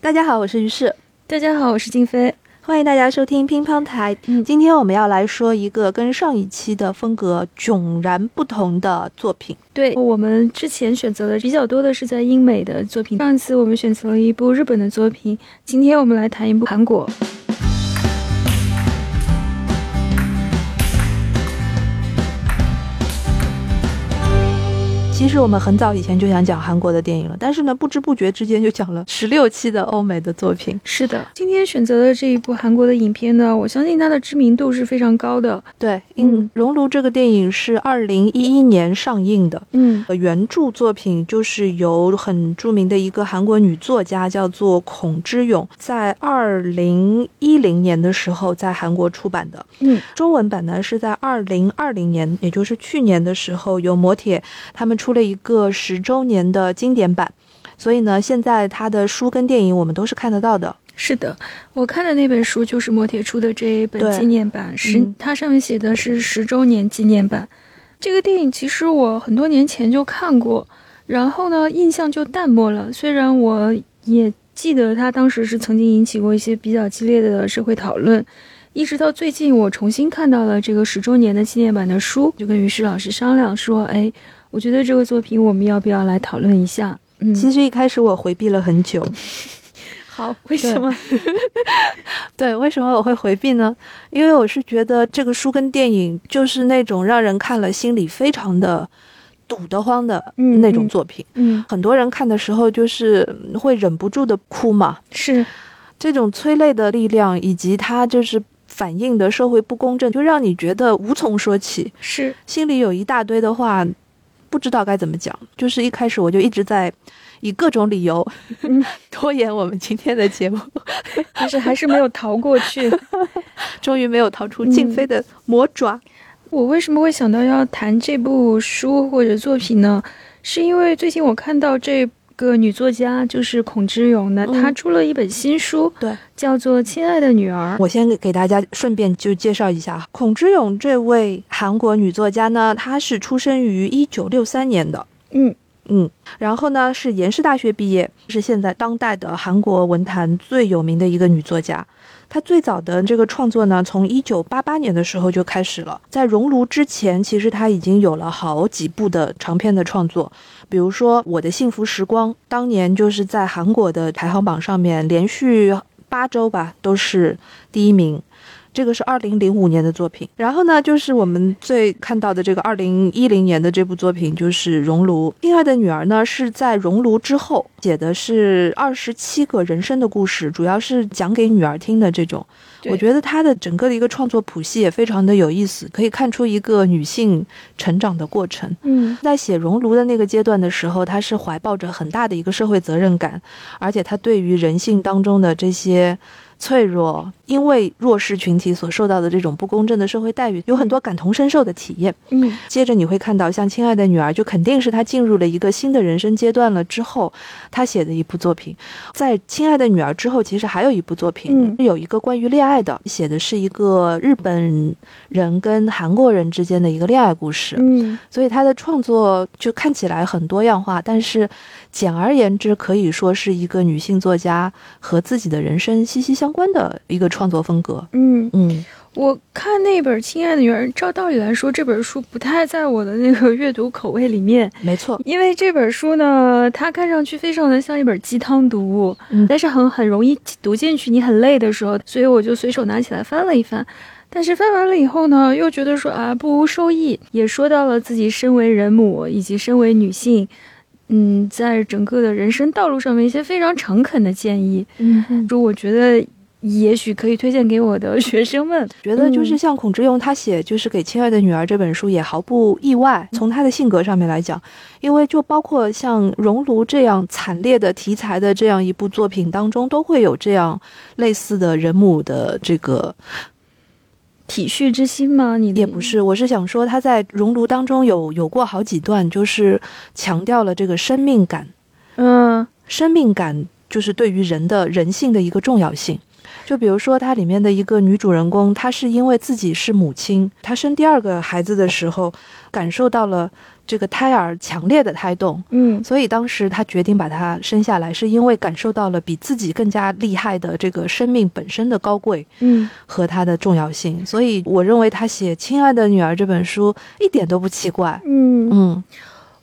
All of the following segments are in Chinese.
大家好，我是于适。大家好，我是静飞。欢迎大家收听乒乓台。嗯今天我们要来说一个跟上一期的风格迥然不同的作品。对我们之前选择的比较多的是在英美的作品，上一次我们选择了一部日本的作品，今天我们来谈一部韩国。其实我们很早以前就想讲韩国的电影了，但是呢，不知不觉之间就讲了十六期的欧美的作品。是的，今天选择的这一部韩国的影片呢，我相信它的知名度是非常高的。对，嗯嗯，《熔炉》这个电影是二零一一年上映的。嗯呃原著作品就是由很著名的一个韩国女作家叫做孔之勇，在二零一零年的时候在韩国出版的。嗯中文版呢是在二零二零年，也就是去年的时候，由磨铁他们出了一个十周年的经典版。所以呢，现在他的书跟电影我们都是看得到的。是的，我看的那本书就是磨铁出的这一本纪念版，十、嗯它上面写的是十周年纪念版。这个电影其实我很多年前就看过，然后呢印象就淡漠了。虽然我也记得它当时是曾经引起过一些比较激烈的社会讨论，一直到最近我重新看到了这个十周年的纪念版的书，就跟于适老师商量说，哎，我觉得这个作品我们要不要来讨论一下？嗯，其实一开始我回避了很久，好，为什么？对，为什么我会回避呢？因为我是觉得这个书跟电影就是那种让人看了心里非常的堵得慌的嗯那种嗯作品。嗯，很多人看的时候就是会忍不住的哭嘛，是，这种催泪的力量以及它就是反映的社会不公正，就让你觉得无从说起，是，心里有一大堆的话，不知道该怎么讲。就是一开始我就一直在以各种理由嗯 拖延我们今天的节目，但是还是没有逃过去。终于没有逃出静妃的魔爪。我为什么会想到要谈这部书或者作品呢？是因为最近我看到这个女作家就是孔之勇呢，嗯她出了一本新书，对，叫做《亲爱的女儿》。我先给大家顺便就介绍一下孔之勇这位韩国女作家呢，她是出生于一九六三年的。嗯嗯，然后呢是延世大学毕业，是现在当代的韩国文坛最有名的一个女作家。他最早的这个创作呢，从一九八八年的时候就开始了。在《熔炉》之前，其实他已经有了好几部的长篇的创作，比如说《我的幸福时光》，当年就是在韩国的排行榜上面连续八周吧都是第一名。这个是二零零五年的作品，然后呢，就是我们最看到的这个二零一零年的这部作品，就是《熔炉》。亲爱的女儿呢，是在《熔炉》之后写的是二十七个人生的故事，主要是讲给女儿听的这种。我觉得她的整个的一个创作谱系也非常的有意思，可以看出一个女性成长的过程。嗯在写《熔炉》的那个阶段的时候，她是怀抱着很大的一个社会责任感，而且她对于人性当中的这些脆弱，因为弱势群体所受到的这种不公正的社会待遇，有很多感同身受的体验。嗯接着你会看到，像《亲爱的女儿》，就肯定是她进入了一个新的人生阶段了之后，她写的一部作品。在《亲爱的女儿》之后，其实还有一部作品，嗯有一个关于恋爱的，写的是一个日本人跟韩国人之间的一个恋爱故事。嗯所以她的创作就看起来很多样化，但是简而言之，可以说是一个女性作家和自己的人生息息相关的一个创作风格。嗯，嗯，我看那本《亲爱的女儿》，照道理来说，这本书不太在我的那个阅读口味里面。没错，因为这本书呢，它看上去非常的像一本鸡汤读物，嗯但是很很容易读进去，你很累的时候，所以我就随手拿起来翻了一翻。但是翻完了以后呢，又觉得说啊不无收益，也说到了自己身为人母以及身为女性，嗯，在整个的人生道路上面一些非常诚恳的建议，嗯，就我觉得也许可以推荐给我的学生们。觉得就是嗯像孔之勇他写就是给亲爱的女儿这本书也毫不意外。从他的性格上面来讲，因为就包括像《熔炉》这样惨烈的题材的这样一部作品当中，都会有这样类似的人母的这个体恤之心吗？你也不是，我是想说，他在《熔炉》当中有有过好几段，就是强调了这个生命感，嗯生命感就是对于人的人性的一个重要性。就比如说，它里面的一个女主人公，她是因为自己是母亲，她生第二个孩子的时候，感受到了这个胎儿强烈的胎动，嗯所以当时她决定把它生下来，是因为感受到了比自己更加厉害的这个生命本身的高贵嗯和它的重要性。所以我认为她写《亲爱的女儿》这本书一点都不奇怪。嗯，嗯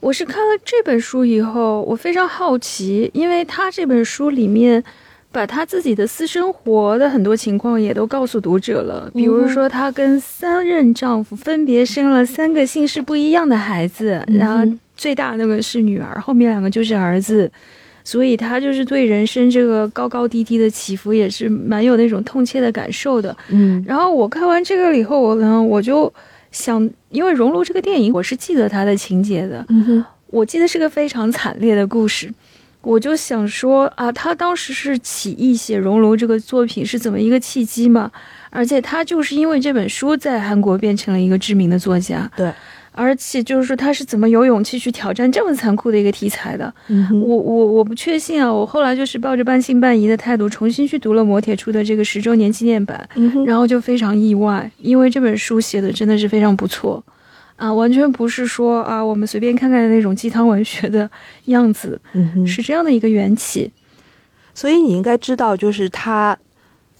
我是看了这本书以后，我非常好奇，因为他这本书里面。把他自己的私生活的很多情况也都告诉读者了，比如说她跟三任丈夫分别生了三个姓氏不一样的孩子，嗯然后最大那个是女儿，后面两个就是儿子，所以她就是对人生这个高高低低的起伏也是蛮有那种痛切的感受的。嗯。然后我看完这个以后，我呢我就想，因为《熔炉》这个电影，我是记得它的情节的，嗯哼。我记得是个非常惨烈的故事。我就想说啊，他当时是起义写《熔炉》这个作品是怎么一个契机嘛？而且他就是因为这本书在韩国变成了一个知名的作家，对，而且就是说他是怎么有勇气去挑战这么残酷的一个题材的？嗯我我我不确信啊，我后来就是抱着半信半疑的态度重新去读了磨铁出的这个十周年纪念版，嗯然后就非常意外，因为这本书写的真的是非常不错，啊，完全不是说啊我们随便看看的那种鸡汤文学的样子，嗯哼是这样的一个缘起。所以你应该知道，就是他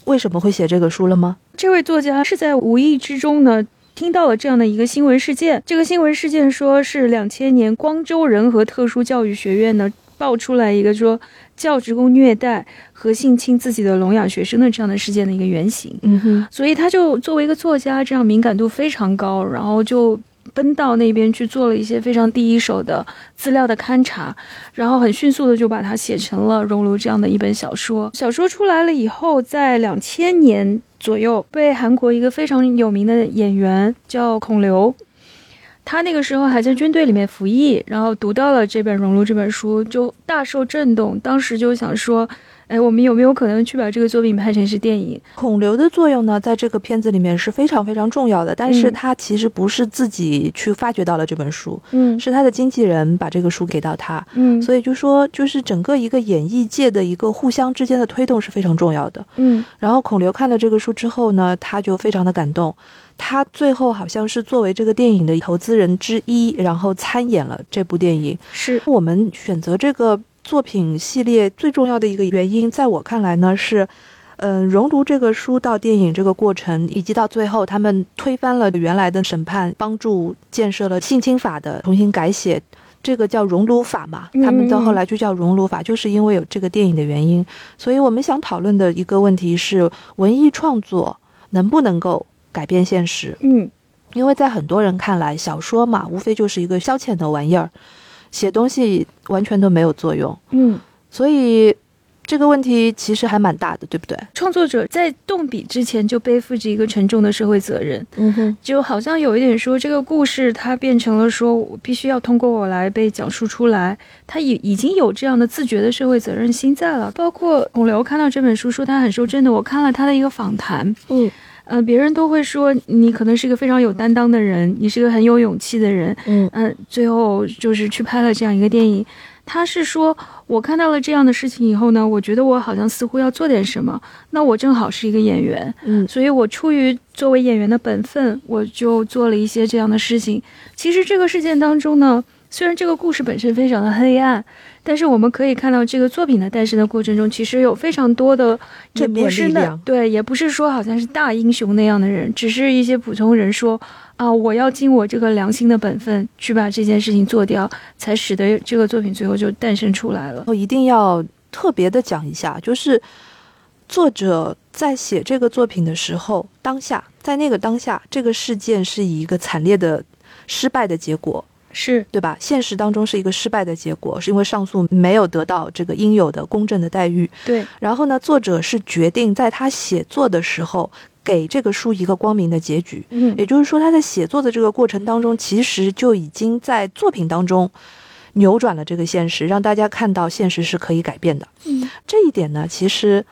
为什么会写这个书了吗？这位作家是在无意之中呢。听到了这样的一个新闻事件，这个新闻事件说是两千年光州仁和特殊教育学院呢爆出来一个说教职工虐待和性侵自己的聋哑学生的这样的事件的一个原型。嗯哼，所以他就作为一个作家，这样敏感度非常高，然后就奔到那边去做了一些非常第一手的资料的勘察，然后很迅速的就把它写成了《熔炉》这样的一本小说。小说出来了以后，在两千年左右，被韩国一个非常有名的演员叫孔刘。他那个时候还在军队里面服役，然后读到了这本《熔炉》这本书，就大受震动。当时就想说，哎，我们有没有可能去把这个作品拍成是电影？孔刘的作用呢，在这个片子里面是非常非常重要的，但是嗯他其实不是自己去发掘到了这本书，嗯是他的经纪人把这个书给到他，嗯所以就说就是整个一个演艺界的一个互相之间的推动是非常重要的。嗯然后孔刘看了这个书之后呢，他就非常的感动。他最后好像是作为这个电影的投资人之一，然后参演了这部电影。是我们选择这个作品系列最重要的一个原因，在我看来呢是，嗯、熔炉这个书到电影这个过程，以及到最后他们推翻了原来的审判，帮助建设了性侵法的重新改写。这个叫熔炉法嘛，他们到后来就叫熔炉法，就是因为有这个电影的原因。所以我们想讨论的一个问题是，文艺创作能不能够改变现实？嗯因为在很多人看来，小说嘛，无非就是一个消遣的玩意儿，写东西完全都没有作用。嗯，所以这个问题其实还蛮大的，对不对？创作者在动笔之前就背负着一个沉重的社会责任，嗯哼，就好像有一点说这个故事它变成了说我必须要通过我来被讲述出来，他已已经有这样的自觉的社会责任心在了。包括孔刘看到这本书说他很受震的，我看了他的一个访谈，嗯呃，别人都会说你可能是一个非常有担当的人，你是个很有勇气的人，嗯嗯，最后就是去拍了这样一个电影。他是说，我看到了这样的事情以后呢，我觉得我好像似乎要做点什么。那我正好是一个演员，嗯所以我出于作为演员的本分，我就做了一些这样的事情。其实这个事件当中呢，虽然这个故事本身非常的黑暗，但是我们可以看到这个作品的诞生的过程中，其实有非常多的也不是那对，也不是说好像是大英雄那样的人，只是一些普通人说啊，我要尽我这个良心的本分去把这件事情做掉，才使得这个作品最后就诞生出来了。我一定要特别的讲一下，就是作者在写这个作品的时候，当下在那个当下，这个事件是以一个惨烈的失败的结果。是，对吧？现实当中是一个失败的结果，是因为上诉没有得到这个应有的公正的待遇。对，然后呢，作者是决定在他写作的时候给这个书一个光明的结局。嗯也就是说，他在写作的这个过程当中，其实就已经在作品当中扭转了这个现实，让大家看到现实是可以改变的。嗯这一点呢，其实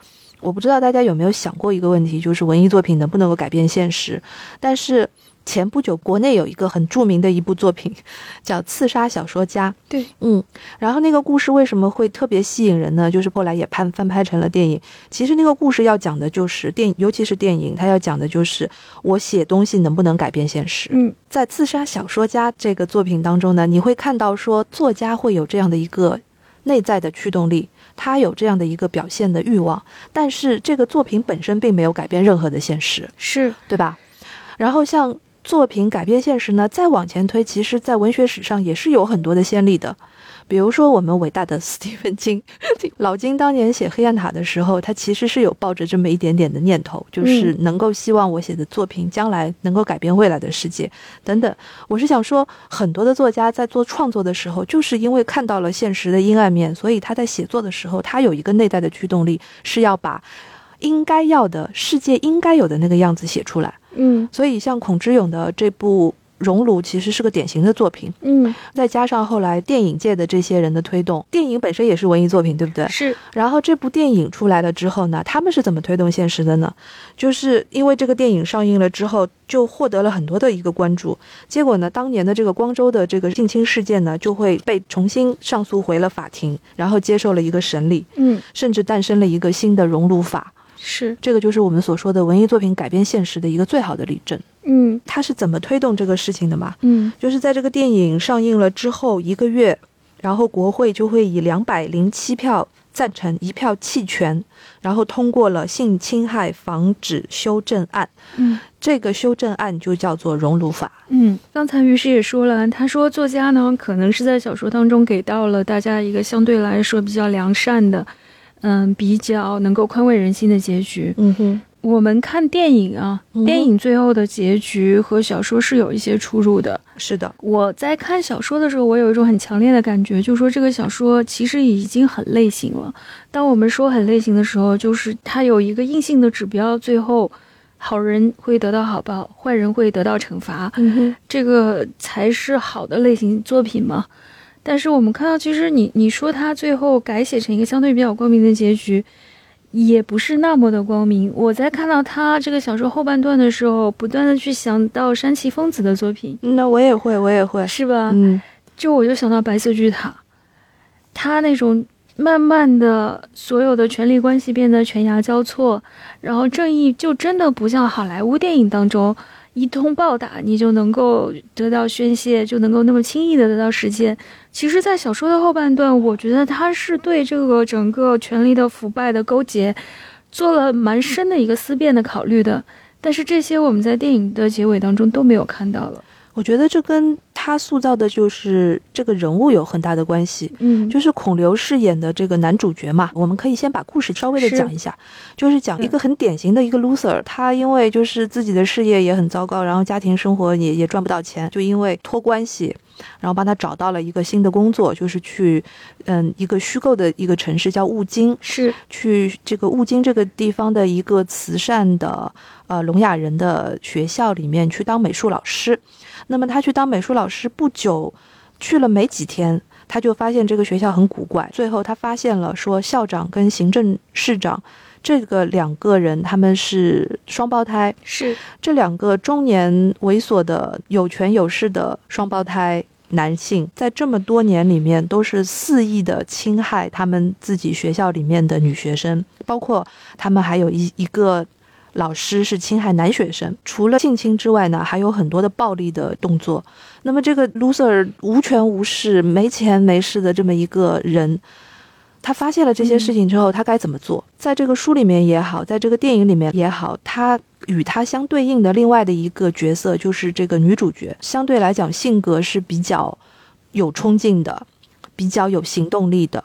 我不知道大家有没有想过一个问题，就是文艺作品能不能够改变现实？但是前不久国内有一个很著名的一部作品，叫《刺杀小说家》。对，嗯，然后那个故事为什么会特别吸引人呢？就是后来也拍翻拍成了电影。其实那个故事要讲的就是电，尤其是电影，它要讲的就是我写东西能不能改变现实。嗯，在《刺杀小说家》这个作品当中呢，你会看到说作家会有这样的一个内在的驱动力，他有这样的一个表现的欲望，但是这个作品本身并没有改变任何的现实，是对吧？然后像作品改变现实呢，再往前推，其实在文学史上也是有很多的先例的。比如说，我们伟大的斯蒂芬金，老金当年写《黑暗塔》的时候，他其实是有抱着这么一点点的念头，就是能够希望我写的作品将来能够改变未来的世界等等。我是想说，很多的作家在做创作的时候，就是因为看到了现实的阴暗面，所以他在写作的时候，他有一个内在的驱动力，是要把应该要的世界应该有的那个样子写出来。嗯所以，像孔之勇的这部《熔炉》其实是个典型的作品，嗯再加上后来电影界的这些人的推动，电影本身也是文艺作品，对不对？是然后这部电影出来了之后呢，他们是怎么推动现实的呢？就是因为这个电影上映了之后，就获得了很多的一个关注。结果呢，当年的这个光州的这个性侵事件呢，就会被重新上诉回了法庭，然后接受了一个审理，嗯甚至诞生了一个新的熔炉法。是这个就是我们所说的文艺作品改变现实的一个最好的例证。嗯他是怎么推动这个事情的嘛？嗯就是在这个电影上映了之后一个月，然后国会就会以两百零七票赞成，一票弃权，然后通过了性侵害防止修正案。嗯这个修正案就叫做熔炉法。嗯，刚才于师也说了，他说作家呢可能是在小说当中给到了大家一个相对来说比较良善的，嗯，比较能够宽慰人心的结局。嗯哼，我们看电影啊，嗯电影最后的结局和小说是有一些出入的。是的，我在看小说的时候，我有一种很强烈的感觉，就是说这个小说其实已经很类型了。当我们说很类型的时候，就是它有一个硬性的指标，最后好人会得到好报，坏人会得到惩罚，嗯哼，这个才是好的类型作品嘛。但是我们看到，其实你你说它最后改写成一个相对比较光明的结局，也不是那么的光明。我在看到他这个小说后半段的时候，不断的去想到山崎丰子的作品，那我也会，我也会。是吧？嗯就我就想到白色巨塔，他那种慢慢的所有的权力关系变得犬牙交错，然后正义就真的不像好莱坞电影当中一通暴打你就能够得到宣泄，就能够那么轻易的得到实现。其实，在小说的后半段，我觉得他是对这个整个权力的腐败的勾结做了蛮深的一个思辨的考虑的。但是这些我们在电影的结尾当中都没有看到了。我觉得这跟他塑造的就是这个人物有很大的关系。嗯，就是孔刘饰演的这个男主角嘛，我们可以先把故事稍微的讲一下，就是讲一个很典型的一个 loser，他因为就是自己的事业也很糟糕，然后家庭生活也也赚不到钱，就因为托关系，然后帮他找到了一个新的工作，就是去嗯一个虚构的一个城市叫雾津，是去这个雾津这个地方的一个慈善的呃聋哑人的学校里面去当美术老师。那么他去当美术老师不久，去了没几天，他就发现这个学校很古怪。最后他发现了说校长跟行政市长这个两个人他们是双胞胎，是，这两个中年猥琐的有权有势的双胞胎男性，在这么多年里面都是肆意的侵害他们自己学校里面的女学生，包括他们还有一一个。老师是侵害男学生，除了性侵之外呢，还有很多的暴力的动作。那么这个 loser 无权无势、没钱没势的这么一个人，他发现了这些事情之后，他该怎么做？在这个书里面也好，在这个电影里面也好，他与他相对应的另外的一个角色就是这个女主角，相对来讲性格是比较有冲劲的，比较有行动力的。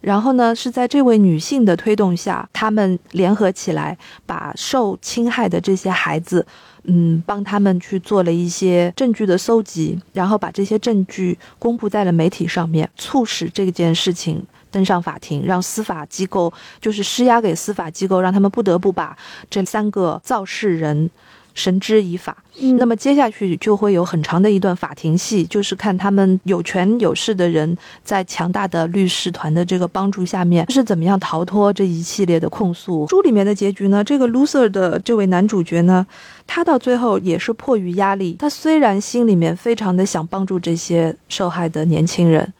然后呢，是在这位女性的推动下，他们联合起来，把受侵害的这些孩子，嗯，帮他们去做了一些证据的搜集，然后把这些证据公布在了媒体上面，促使这件事情登上法庭，让司法机构就是施压给司法机构，让他们不得不把这三个肇事人绳之以法。嗯那么接下去就会有很长的一段法庭戏，就是看他们有权有势的人在强大的律师团的这个帮助下面是怎么样逃脱这一系列的控诉。书里面的结局呢，这个 loser 的这位男主角呢，他到最后也是迫于压力，他虽然心里面非常的想帮助这些受害的年轻人。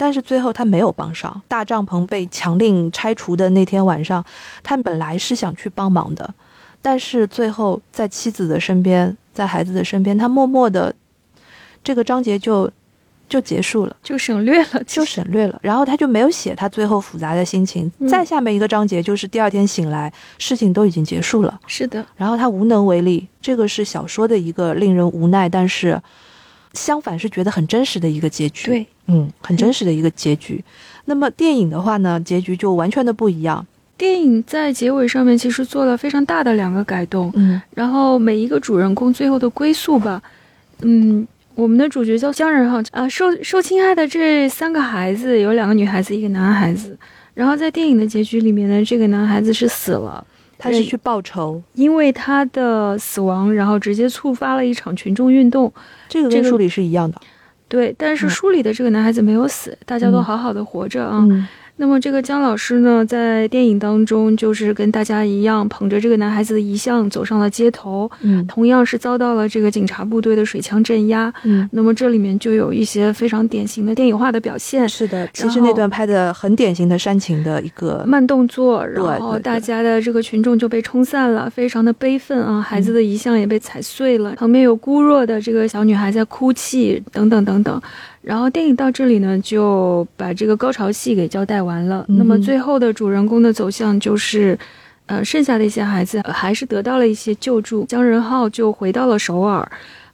但是最后他没有帮上，大帐篷被强令拆除的那天晚上，他本来是想去帮忙的，但是最后在妻子的身边，在孩子的身边，他默默的，这个章节就就结束了，就省略了，就省略了。然后他就没有写他最后复杂的心情。嗯再下面一个章节就是第二天醒来，事情都已经结束了，是的，然后他无能为力。这个是小说的一个令人无奈，但是相反是觉得很真实的一个结局。对，嗯，很真实的一个结局。那么电影的话呢，结局就完全的不一样。电影在结尾上面其实做了非常大的两个改动，嗯。然后每一个主人公最后的归宿吧，嗯，我们的主角叫姜仁浩啊，受受侵害的这三个孩子有两个女孩子，一个男孩子。然后在电影的结局里面呢，这个男孩子是死了，他是去报仇，因为他的死亡，然后直接触发了一场群众运动。这个这个跟书里是一样的。对，但是嗯。书里的这个男孩子没有死，大家都嗯。好好的活着啊。嗯那么这个姜老师呢，在电影当中就是跟大家一样，捧着这个男孩子的遗像走上了街头，嗯同样是遭到了这个警察部队的水枪镇压。嗯，那么这里面就有一些非常典型的电影化的表现，是的。其实那段拍的很典型的煽情的一个，慢动作，然后大家的这个群众就被冲散了，非常的悲愤啊，孩子的遗像也被踩碎了，旁边有孤弱的这个小女孩在哭泣，等等等等。然后电影到这里呢，就把这个高潮戏给交代完了。嗯那么最后的主人公的走向就是。呃，剩下的一些孩子、呃还是得到了一些救助。姜仁浩就回到了首尔，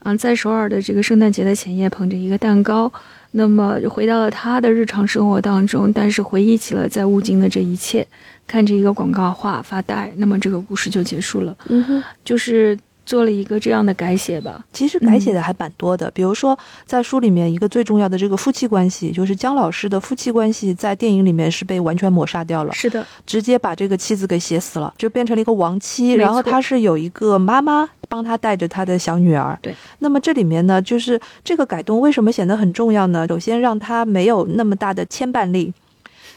啊、在首尔的这个圣诞节的前夜，捧着一个蛋糕，那么回到了他的日常生活当中，但是回忆起了在雾京的这一切，看着一个广告画发呆，那么这个故事就结束了，嗯哼。就是做了一个这样的改写吧。其实改写的还蛮多的，比如说在书里面一个最重要的这个夫妻关系，就是姜老师的夫妻关系，在电影里面是被完全抹杀掉了，是的，直接把这个妻子给写死了，就变成了一个亡妻。然后他是有一个妈妈帮他带着他的小女儿。对。那么这里面呢，就是这个改动为什么显得很重要呢？首先让他没有那么大的牵绊力，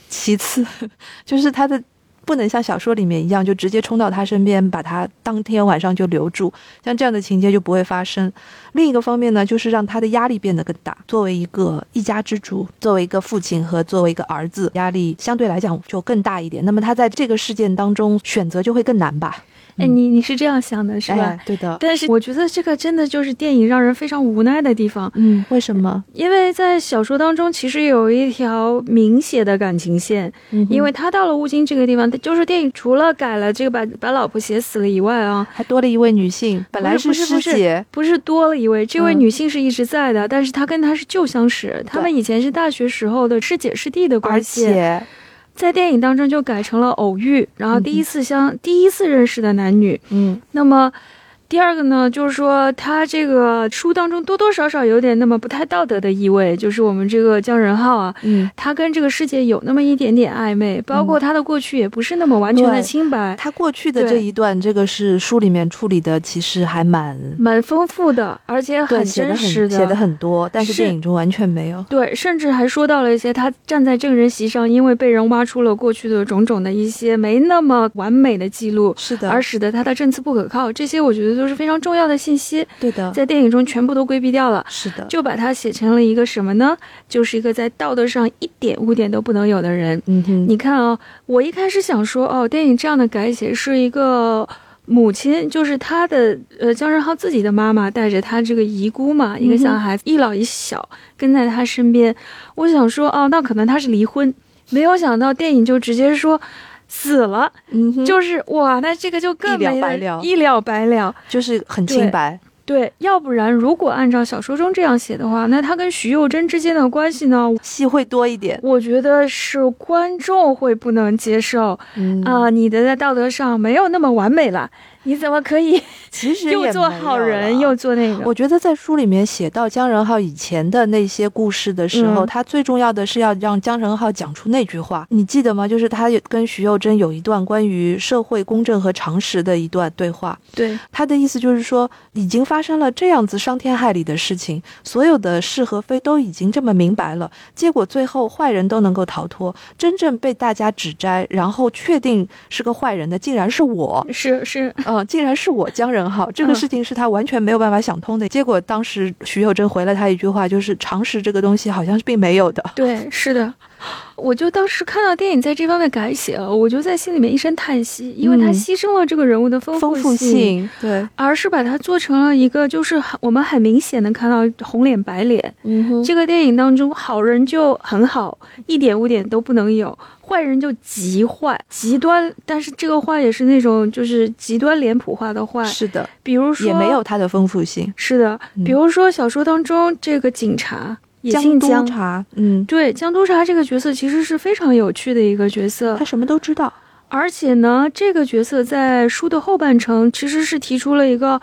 其次 就是他的。不能像小说里面一样，就直接冲到他身边，把他当天晚上就留住，像这样的情节就不会发生。另一个方面呢，就是让他的压力变得更大。作为一个一家之主，作为一个父亲和作为一个儿子，压力相对来讲就更大一点。那么他在这个事件当中选择就会更难吧？哎，嗯你你是这样想的是吧？哎，对的。但是我觉得这个真的就是电影让人非常无奈的地方，嗯，为什么？因为在小说当中其实有一条明显的感情线，嗯因为他到了乌金这个地方，就是电影除了改了这个把把老婆写死了以外啊，还多了一位女性，本来不是不是师姐，不是多了一位，这位嗯女性是一直在的，但是她跟他是旧相识，他们以前是大学时候的师姐师弟的关系，且在电影当中就改成了偶遇，然后第一次相、第一次认识的男女。嗯那么第二个呢，就是说他这个书当中多多少少有点那么不太道德的意味，就是我们这个姜仁浩啊。嗯，他跟这个世界有那么一点点暧昧，包括他的过去也不是那么完全的清白，他过去的这一段，这个是书里面处理的，其实还蛮蛮丰富的，而且很真实的写的很多，但是是电影中完全没有。对，甚至还说到了一些他站在证人席上，因为被人挖出了过去的种种的一些没那么完美的记录，是的，而使得他的证词不可靠。这些我觉得都是非常重要的信息，对的，在电影中全部都规避掉了。是的，就把他写成了一个什么呢？就是一个在道德上一点污点都不能有的人。嗯哼，你看啊、我一开始想说，哦，电影这样的改写是一个母亲，就是他的呃姜仁浩自己的妈妈带着他这个遗孤嘛，一个小孩子，一老一小跟在他身边。我想说，哦，那可能他是离婚，没有想到电影就直接说死了，嗯，就是哇，那这个就更一了没百了一了百了。就是很清白。对，要不然如果按照小说中这样写的话，那他跟徐幼贞之间的关系呢？戏会多一点，我觉得是观众会不能接受。嗯。啊、你的在道德上没有那么完美了，你怎么可以 其实又做好人又做那个？我觉得在书里面写到姜仁浩以前的那些故事的时候，嗯他最重要的是要让姜仁浩讲出那句话，你记得吗？就是他跟徐幼贞有一段关于社会公正和常识的一段对话。对，他的意思就是说，已经发生了这样子伤天害理的事情，所有的是和非都已经这么明白了，结果最后坏人都能够逃脱，真正被大家指摘，然后确定是个坏人的，竟然是我。是是，嗯，竟然是我江仁浩，这个嗯事情是他完全没有办法想通的。结果当时徐秀珍回了他一句话，就是常识这个东西好像是并没有的。对，是的。我就当时看到电影在这方面改写了，我就在心里面一声叹息，因为他嗯牺牲了这个人物的丰丰富性，性，对，而是把它做成了一个就是很我们很明显的看到红脸白脸。嗯这个电影当中，好人就很好，一点污点都不能有；坏人就极坏、极端。但是这个坏也是那种就是极端脸谱化的坏，是的，比如说也没有它的丰富性。是的，嗯比如说小说当中这个警察也姓督江，察，嗯，对江督察这个角色其实是非常有趣的一个角色他，什么都知道。而且呢，这个角色在书的后半程其实是提出了一个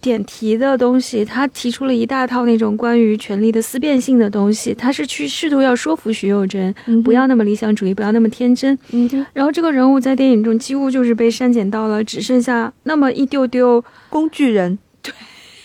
点题的东西，他提出了一大套那种关于权力的思辨性的东西，他是去试图要说服徐幼贞，不要那么理想主义，不要那么天真。嗯，然后这个人物在电影中几乎就是被删减到了只剩下那么一丢丢，工具人，对，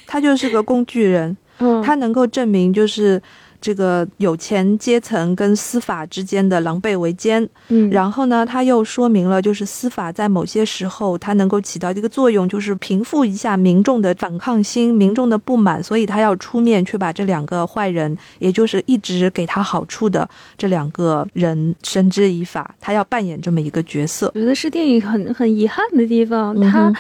他就是个工具人，嗯，他能够证明就是。这个有钱阶层跟司法之间的狼狈为奸，嗯，然后呢，他又说明了，就是司法在某些时候，它能够起到一个作用，就是平复一下民众的反抗心、民众的不满，所以他要出面去把这两个坏人，也就是一直给他好处的这两个人绳之以法，他要扮演这么一个角色。我觉得是电影很很遗憾的地方，嗯它哼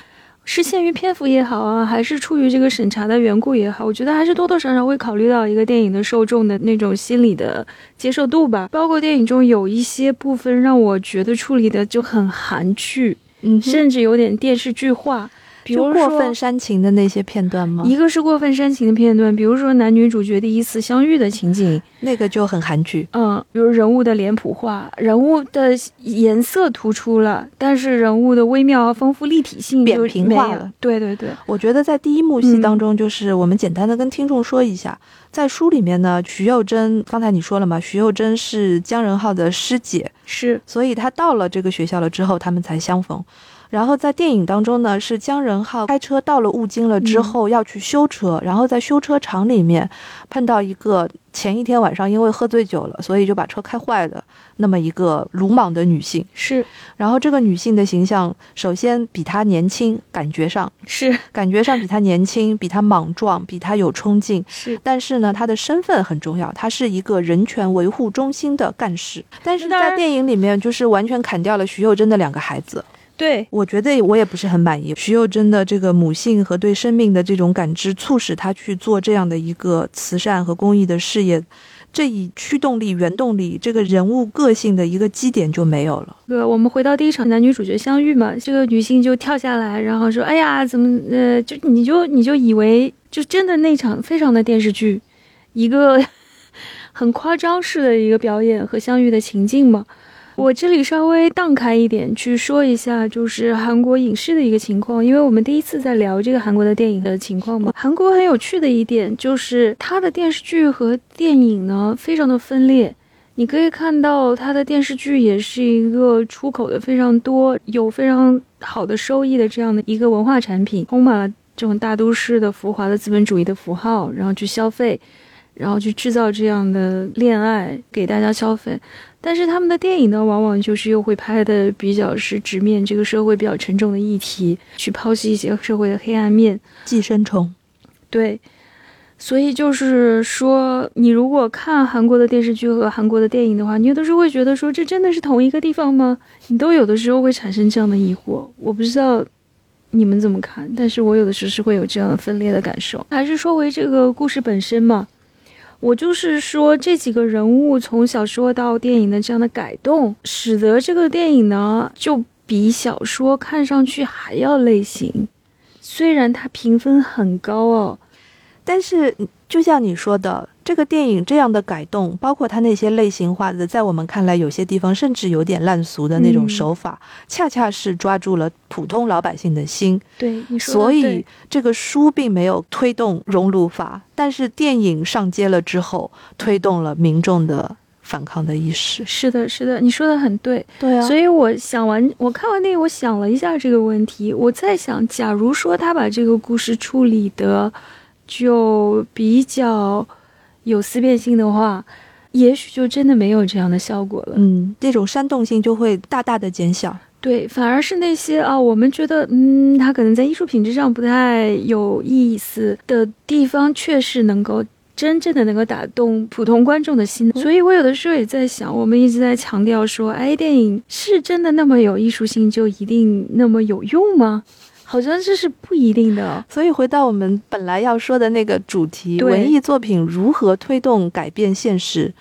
是限于篇幅也好啊，还是出于这个审查的缘故也好，我觉得还是多多少少会考虑到一个电影的受众的那种心理的接受度吧。包括电影中有一些部分让我觉得处理的就很含蓄，嗯甚至有点电视剧化，比如过分煽情的那些片段吗？一个是过分煽情的片段，比如说男女主角第一次相遇的情景，那个就很韩剧。嗯，比如人物的脸谱化，人物的颜色突出了，但是人物的微妙、丰富、立体性就扁平化了。对对对，我觉得在第一幕戏当中，就是我们简单的跟听众说一下，在书里面呢，徐幼贞刚才你说了嘛，徐幼贞是姜仁浩的师姐，是所以他到了这个学校了之后，他们才相逢。然后在电影当中呢，是姜仁浩开车到了雾津了之后要去修车，然后在修车厂里面碰到一个前一天晚上因为喝醉酒了，所以就把车开坏的那么一个鲁莽的女性。是然后这个女性的形象，首先比她年轻，感觉上是感觉上比她年轻，比她莽撞，比她有冲劲。是，但是呢，她的身份很重要，她是一个人权维护中心的干事。但是在电影里面，就是完全砍掉了徐幼贞的两个孩子。对，我觉得我也不是很满意。徐幼贞的这个母性和对生命的这种感知，促使她去做这样的一个慈善和公益的事业。这一驱动力、原动力，这个人物个性的一个基点就没有了。对，我们回到第一场男女主角相遇嘛，这个女性就跳下来，然后说：“哎呀，怎么呃，就你就你就以为就真的那场非常的电视剧，一个 很夸张式的一个表演和相遇的情境嘛。”我这里稍微荡开一点去说一下，就是韩国影视的一个情况，因为我们第一次在聊这个韩国的电影的情况嘛。韩国很有趣的一点就是它的电视剧和电影呢非常的分裂。你可以看到它的电视剧也是一个出口的非常多、有非常好的收益的这样的一个文化产品，充满了这种大都市的浮华的资本主义的符号，然后去消费，然后去制造这样的恋爱给大家消费。但是他们的电影呢，往往就是又会拍的比较是直面这个社会比较沉重的议题，去剖析一些社会的黑暗面。寄生虫，对，所以就是说，你如果看韩国的电视剧和韩国的电影的话，你有的时候会觉得说，这真的是同一个地方吗？你都有的时候会产生这样的疑惑。我不知道你们怎么看，但是我有的时候是会有这样的分裂的感受。还是说回这个故事本身嘛，我就是说这几个人物从小说到电影的这样的改动，使得这个电影呢就比小说看上去还要类型。虽然它评分很高哦，但是就像你说的，这个电影这样的改动，包括它那些类型化的，在我们看来有些地方甚至有点烂俗的那种手法，恰恰是抓住了普通老百姓的心。对，你说所以这个书并没有推动熔炉法，但是电影上街了之后，推动了民众的反抗的意识。是的，是的，你说的很对。对啊，所以我想完，我看完电影，我想了一下这个问题。我在想，假如说他把这个故事处理的就比较。有思辨性的话，也许就真的没有这样的效果了。嗯，这种煽动性就会大大的减小。对，反而是那些啊，我们觉得嗯，他可能在艺术品质上不太有意思的地方，确实能够真正的能够打动普通观众的心。所以我有的时候也在想，我们一直在强调说，哎，电影是真的那么有艺术性，就一定那么有用吗？好像这是不一定的，所以回到我们本来要说的那个主题，文艺作品如何推动改变现实？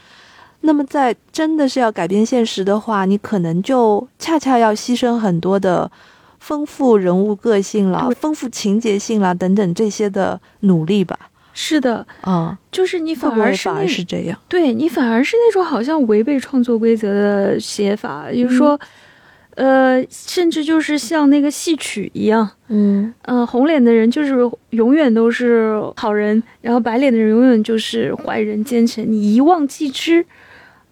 那么在真的是要改变现实的话，你可能就恰恰要牺牲很多的丰富人物个性了、丰富情节性了等等这些的努力吧。是的，啊，就是你反而反而是这样，对你反而是那种好像违背创作规则的写法，就是说。呃，甚至就是像那个戏曲一样，嗯，呃，红脸的人就是永远都是好人，然后白脸的人永远就是坏人奸臣。你一望即知，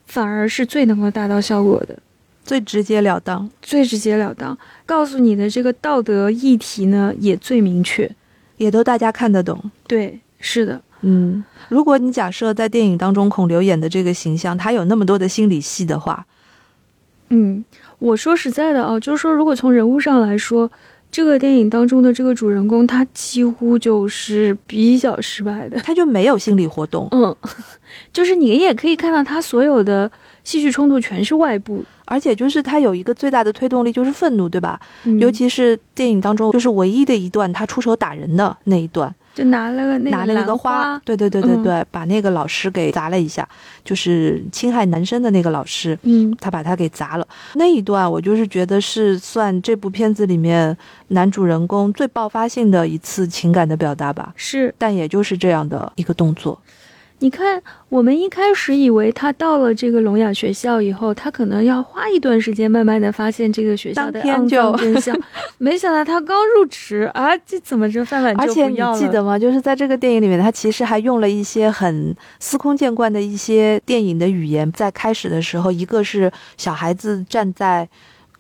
反而是最能够达到效果的，最直截了当，最直截了当，告诉你的这个道德议题呢，也最明确，也都大家看得懂。对，是的，嗯，如果你假设在电影当中孔刘演的这个形象，他有那么多的心理戏的话，嗯。我说实在的啊，就是说，如果从人物上来说，这个电影当中的这个主人公，他几乎就是比较失败的，他就没有心理活动。嗯，就是你也可以看到，他所有的戏剧冲突全是外部，而且就是他有一个最大的推动力就是愤怒，对吧？尤其是电影当中，就是唯一的一段他出手打人的那一段。就拿了个拿了那个花，对对对对对，把那个老师给砸了一下，就是侵害男生的那个老师，嗯，他把他给砸了。那一段我就是觉得是算这部片子里面男主人公最爆发性的一次情感的表达吧。是，但也就是这样的一个动作。你看，我们一开始以为他到了这个聋哑学校以后，他可能要花一段时间，慢慢的发现这个学校的肮脏真相。没想到他刚入职啊，这怎么着饭碗就不要了？而且你记得吗？就是在这个电影里面，他其实还用了一些很司空见惯的一些电影的语言。在开始的时候，一个是小孩子站在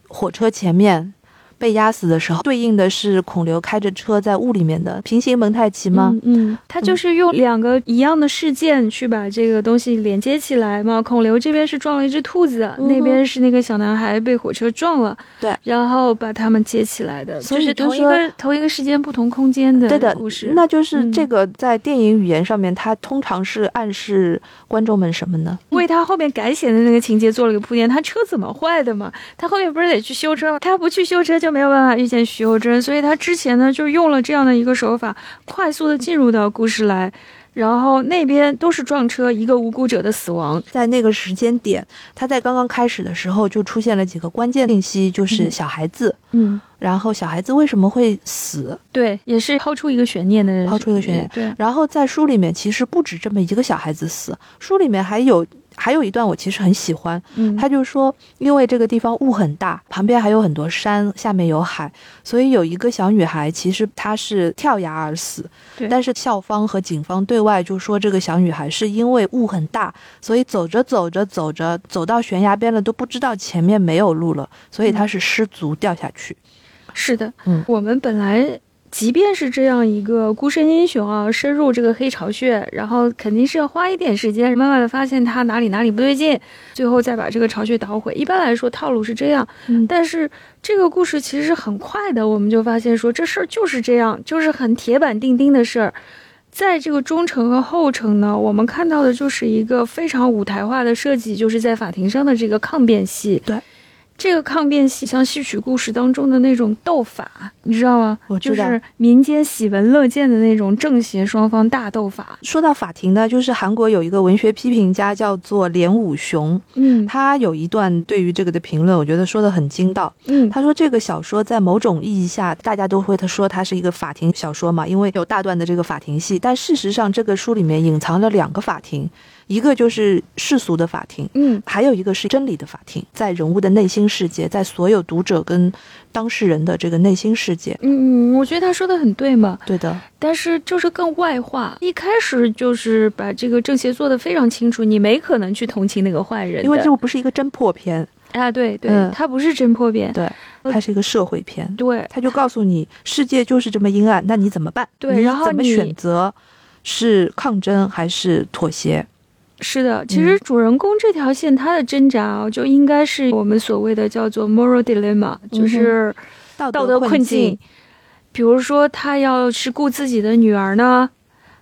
火车前面。被压死的时候，对应的是孔刘开着车在雾里面的平行蒙太奇吗？嗯，他就是用两个一样的事件去把这个东西连接起来嘛。孔刘这边是撞了一只兔子，那边是那个小男孩被火车撞了，对，然后把他们接起来的，所以是同一个同一个时间不同空间的对的故事。那就是这个在电影语言上面，它通常是暗示观众们什么呢？为他后面改写的那个情节做了个铺垫。他车怎么坏的嘛？他后面不是得去修车吗？他不去修车就。没有办法遇见徐幼贞，所以他之前呢就用了这样的一个手法，快速的进入到故事来，然后那边都是撞车，一个无辜者的死亡，在那个时间点，他在刚刚开始的时候就出现了几个关键信息，就是小孩子，嗯，然后小孩子为什么会死？对，也是抛出一个悬念的，抛出一个悬念。对，然后在书里面其实不止这么一个小孩子死，书里面还有。还有一段我其实很喜欢，嗯，他就说，因为这个地方雾很大，旁边还有很多山，下面有海，所以有一个小女孩，其实她是跳崖而死。对，但是校方和警方对外就说，这个小女孩是因为雾很大，所以走着走着走着走到悬崖边了，都不知道前面没有路了，所以她是失足掉下去。是的，嗯，我们本来。即便是这样一个孤身英雄啊，深入这个黑巢穴，然后肯定是要花一点时间，慢慢的发现他哪里哪里不对劲，最后再把这个巢穴捣毁。一般来说套路是这样，但是这个故事其实是很快的，我们就发现说这事儿就是这样，就是很铁板钉钉的事儿。在这个中程和后程呢，我们看到的就是一个非常舞台化的设计，就是在法庭上的这个抗辩戏。对。这个抗辩戏像戏曲故事当中的那种斗法，你知道吗？我知道就是民间喜闻乐见的那种正邪双方大斗法。说到法庭呢，就是韩国有一个文学批评家叫做连武雄，嗯他有一段对于这个的评论，我觉得说的很精到。嗯，他说这个小说在某种意义下，大家都会他说它是一个法庭小说嘛，因为有大段的这个法庭戏，但事实上这个书里面隐藏了两个法庭，一个就是世俗的法庭。嗯还有一个是真理的法庭，在人物的内心世界，在所有读者跟当事人的这个内心世界。嗯，我觉得他说的很对嘛。对的，但是就是更外化，一开始就是把这个正邪做的非常清楚，你没可能去同情那个坏人，因为这不是一个侦破片，啊，对对，嗯它不是侦破片，对，它是一个社会片。对他就告诉你，世界就是这么阴暗，那你怎么办？对你怎么然后你选择？是抗争还是妥协？是的，其实主人公这条线他的挣扎啊，就应该是我们所谓的叫做 moral dilemma，就是道道德困境。比如说，他要是顾自己的女儿呢，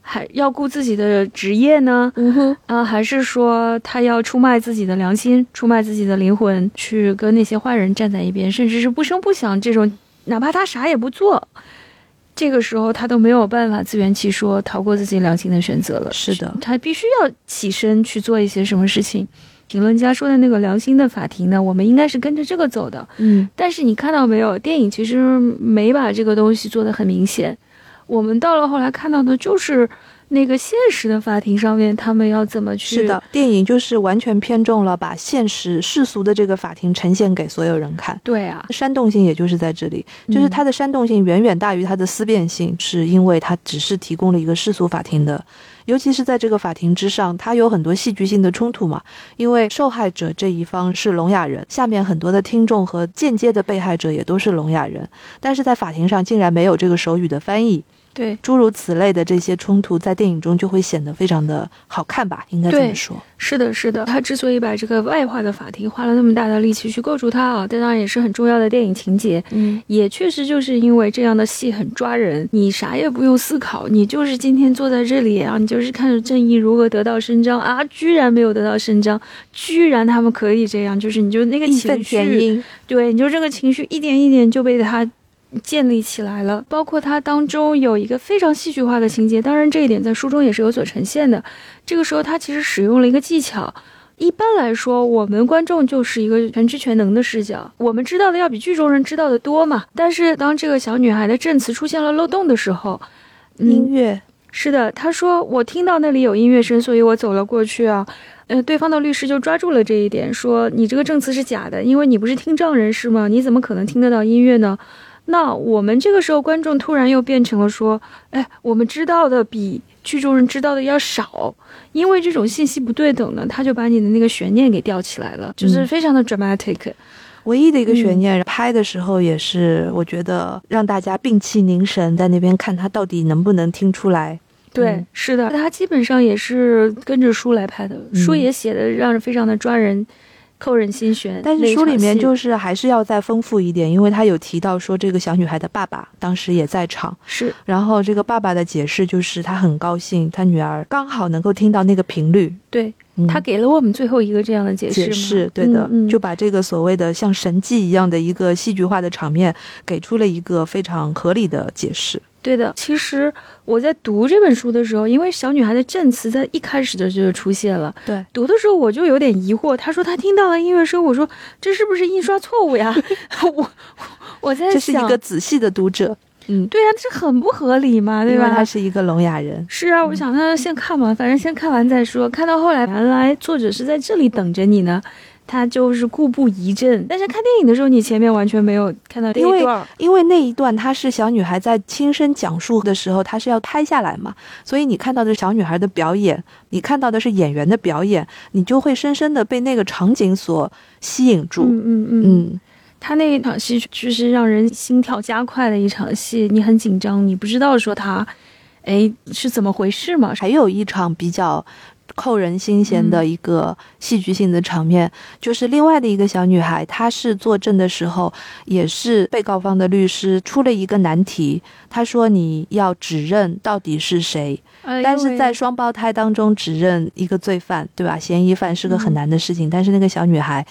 还要顾自己的职业呢，嗯哼，啊，还是说他要出卖自己的良心，出卖自己的灵魂，去跟那些坏人站在一边，甚至是不声不响这种，哪怕他啥也不做，这个时候他都没有办法自圆其说，逃过自己良心的选择了。是的他必须要起身去做一些什么事情。评论家说的那个良心的法庭呢，我们应该是跟着这个走的。嗯，但是你看到没有，电影其实没把这个东西做得很明显。我们到了后来看到的就是那个现实的法庭上面，他们要怎么去？是的，电影就是完全偏重了把现实世俗的这个法庭呈现给所有人看。对啊，煽动性也就是在这里，就是它的煽动性远远大于它的思辨性，是因为它只是提供了一个世俗法庭的，尤其是在这个法庭之上，它有很多戏剧性的冲突嘛。因为受害者这一方是聋哑人，下面很多的听众和间接的被害者也都是聋哑人，但是在法庭上竟然没有这个手语的翻译，对，诸如此类的这些冲突，在电影中就会显得非常的好看吧，应该这么说。是的，是的。他之所以把这个外化的法庭花了那么大的力气去构筑它啊，这当然也是很重要的电影情节。嗯，也确实就是因为这样的戏很抓人，你啥也不用思考，你就是今天坐在这里啊，你就是看着正义如何得到伸张啊，居然没有得到伸张，居然他们可以这样，就是你就那个情绪，对，你就这个情绪一点一点就被他建立起来了。包括它当中有一个非常戏剧化的情节，当然这一点在书中也是有所呈现的。这个时候他其实使用了一个技巧。一般来说，我们观众就是一个全知全能的视角，我们知道的要比剧中人知道的多嘛。但是当这个小女孩的证词出现了漏洞的时候，嗯，音乐，是的，她说我听到那里有音乐声，所以我走了过去啊。呃，对方的律师就抓住了这一点，说你这个证词是假的，因为你不是听障人士吗？你怎么可能听得到音乐呢？那我们这个时候观众突然又变成了说，哎，我们知道的比剧中人知道的要少，因为这种信息不对等呢，他就把你的那个悬念给吊起来了，就是嗯非常的 dramatic。唯一的一个悬嗯念，拍的时候也是，我觉得让大家屏气凝神，在那边看他到底能不能听出来。对，嗯是的，他基本上也是跟着书来拍的，书嗯也写的让人非常的抓人。扣人心弦，但是书里面就是还是要再丰富一点，因为他有提到说这个小女孩的爸爸当时也在场，是然后这个爸爸的解释就是他很高兴他女儿刚好能够听到那个频率。对嗯他给了我们最后一个这样的解释解释，对的，嗯嗯就把这个所谓的像神迹一样的一个戏剧化的场面，给出了一个非常合理的解释。对的。其实我在读这本书的时候，因为小女孩的证词在一开始的就出现了，对，读的时候我就有点疑惑。她说她听到了音乐声，我说这是不是印刷错误呀？我我在想，这是一个仔细的读者，嗯，对呀、这很不合理嘛，对吧？因为他是一个聋哑人。是啊，我想那先看嘛，反正先看完再说。看到后来，原来作者是在这里等着你呢，他就是故布疑阵。但是看电影的时候，你前面完全没有看到这因为一段。因为那一段她是小女孩在亲身讲述的时候，她是要拍下来嘛，所以你看到的是小女孩的表演，你看到的是演员的表演，你就会深深的被那个场景所吸引住。嗯嗯嗯，嗯，他那一场戏就是让人心跳加快的一场戏，你很紧张，你不知道说他，哎是怎么回事嘛？还有一场比较扣人心弦的一个戏剧性的场面，就是另外的一个小女孩，她是作证的时候，也是被告方的律师出了一个难题，他说你要指认到底是谁，哎但是在双胞胎当中指认一个罪犯，对吧？嫌疑犯是个很难的事情，但是那个小女孩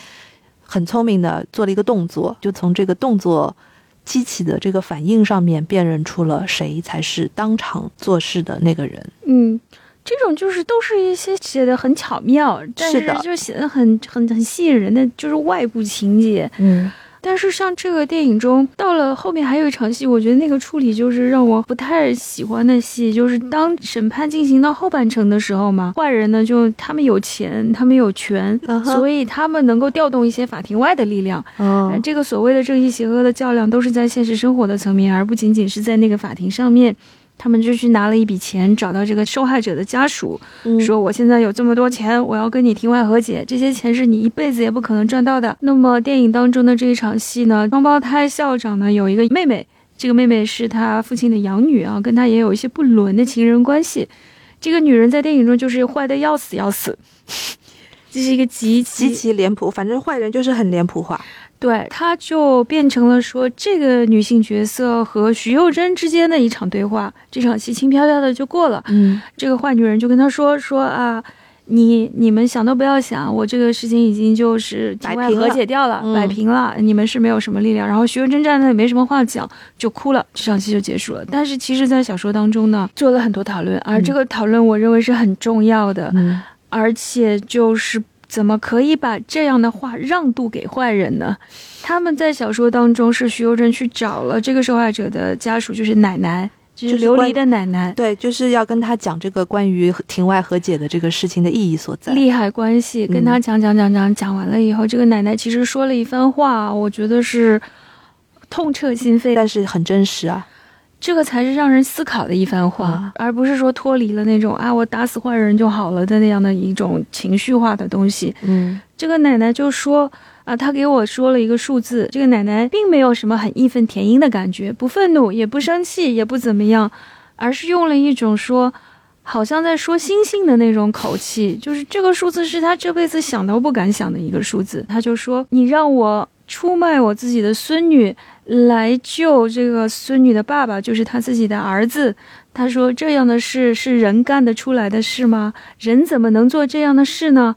很聪明的做了一个动作，就从这个动作激起的这个反应上面辨认出了谁才是当场做事的那个人。嗯，这种就是都是一些写的很巧妙，但是就写的很很很吸引人的，就是外部情节。嗯但是像这个电影中，到了后面还有一场戏，我觉得那个处理就是让我不太喜欢的戏，就是当审判进行到后半程的时候嘛，坏人呢就他们有钱，他们有权，所以他们能够调动一些法庭外的力量。哦呃这个所谓的正义邪恶的较量，都是在现实生活的层面，而不仅仅是在那个法庭上面。他们就去拿了一笔钱，找到这个受害者的家属，嗯说我现在有这么多钱，我要跟你庭外和解，这些钱是你一辈子也不可能赚到的。那么电影当中的这一场戏呢，双胞胎校长呢有一个妹妹，这个妹妹是他父亲的养女啊，跟他也有一些不伦的情人关系。这个女人在电影中就是坏的要死要死，这是一个极其极其脸谱，反正坏人就是很脸谱化。对，他就变成了说这个女性角色和徐幼贞之间的一场对话，这场戏轻飘飘的就过了。嗯这个坏女人就跟他说说啊，你你们想都不要想，我这个事情已经就是庭外和摆平了解掉了，嗯摆平了，你们是没有什么力量。然后徐幼贞站在那里没什么话讲，就哭了，这场戏就结束了。但是其实，在小说当中呢，做了很多讨论，而嗯这个讨论我认为是很重要的，嗯而且就是怎么可以把这样的话让渡给坏人呢？他们在小说当中是徐幼贞去找了这个受害者的家属，就是奶奶，就是琉璃的奶奶。对，就是要跟他讲这个关于庭外和解的这个事情的意义所在。利害关系，跟他讲讲讲讲讲完了以后，这个奶奶其实说了一番话，我觉得是痛彻心扉，但是很真实啊。这个才是让人思考的一番话，啊而不是说脱离了那种啊我打死坏人就好了的那样的一种情绪化的东西。嗯这个奶奶就说啊，她给我说了一个数字，这个奶奶并没有什么很义愤填膺的感觉，不愤怒，也不生气，也不怎么样，而是用了一种说。好像在说星星的那种口气，就是这个数字是她这辈子想都不敢想的一个数字。她就说：“你让我出卖我自己的孙女来救这个孙女的爸爸，就是他自己的儿子。”他说：“这样的事是人干得出来的事吗？人怎么能做这样的事呢？”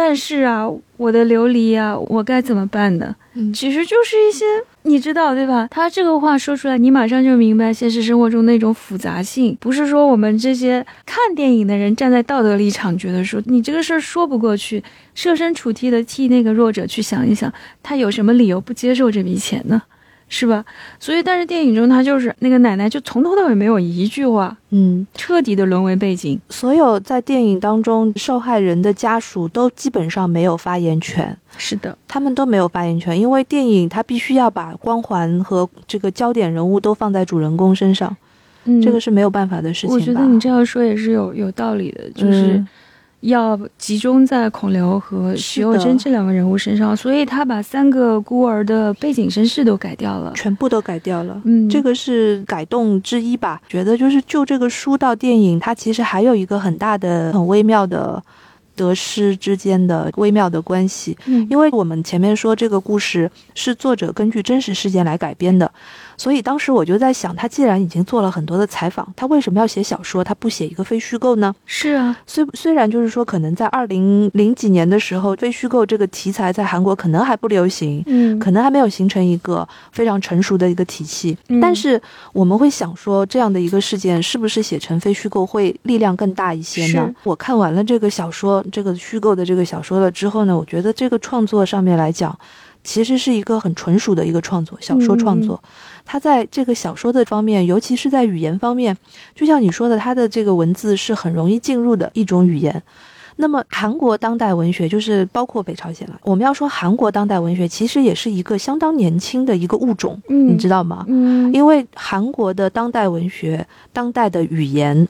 但是啊，我的琉璃啊，我该怎么办呢？嗯其实就是一些你知道对吧？他这个话说出来，你马上就明白现实生活中那种复杂性，不是说我们这些看电影的人站在道德立场觉得说你这个事儿说不过去，设身处地的替那个弱者去想一想，他有什么理由不接受这笔钱呢？是吧？所以，但是电影中他就是那个奶奶，就从头到尾没有一句话，嗯，彻底的沦为背景。所有在电影当中受害人的家属都基本上没有发言权。是的，他们都没有发言权，因为电影它必须要把光环和这个焦点人物都放在主人公身上，嗯，这个是没有办法的事情。我觉得你这样说也是有有道理的，就是嗯要集中在孔刘和徐幼是的贞这两个人物身上，所以他把三个孤儿的背景身世都改掉了。全部都改掉了。嗯，这个是改动之一吧？觉得就是就这个书到电影，它其实还有一个很大的、很微妙的得失之间的微妙的关系。嗯，因为我们前面说这个故事是作者根据真实事件来改编的，所以当时我就在想，他既然已经做了很多的采访，他为什么要写小说？他不写一个非虚构呢？是啊，虽虽然就是说，可能在二零零几年的时候，非虚构这个题材在韩国可能还不流行，嗯，可能还没有形成一个非常成熟的一个体系。嗯但是我们会想说，这样的一个事件是不是写成非虚构会力量更大一些呢？我看完了这个小说，这个虚构的这个小说了之后呢，我觉得这个创作上面来讲，其实是一个很纯熟的一个创作，小说创作。它在这个小说的方面，尤其是在语言方面，就像你说的，他的这个文字是很容易进入的一种语言。那么韩国当代文学就是包括北朝鲜了。我们要说韩国当代文学，其实也是一个相当年轻的一个物种，嗯，你知道吗？嗯，因为韩国的当代文学、当代的语言，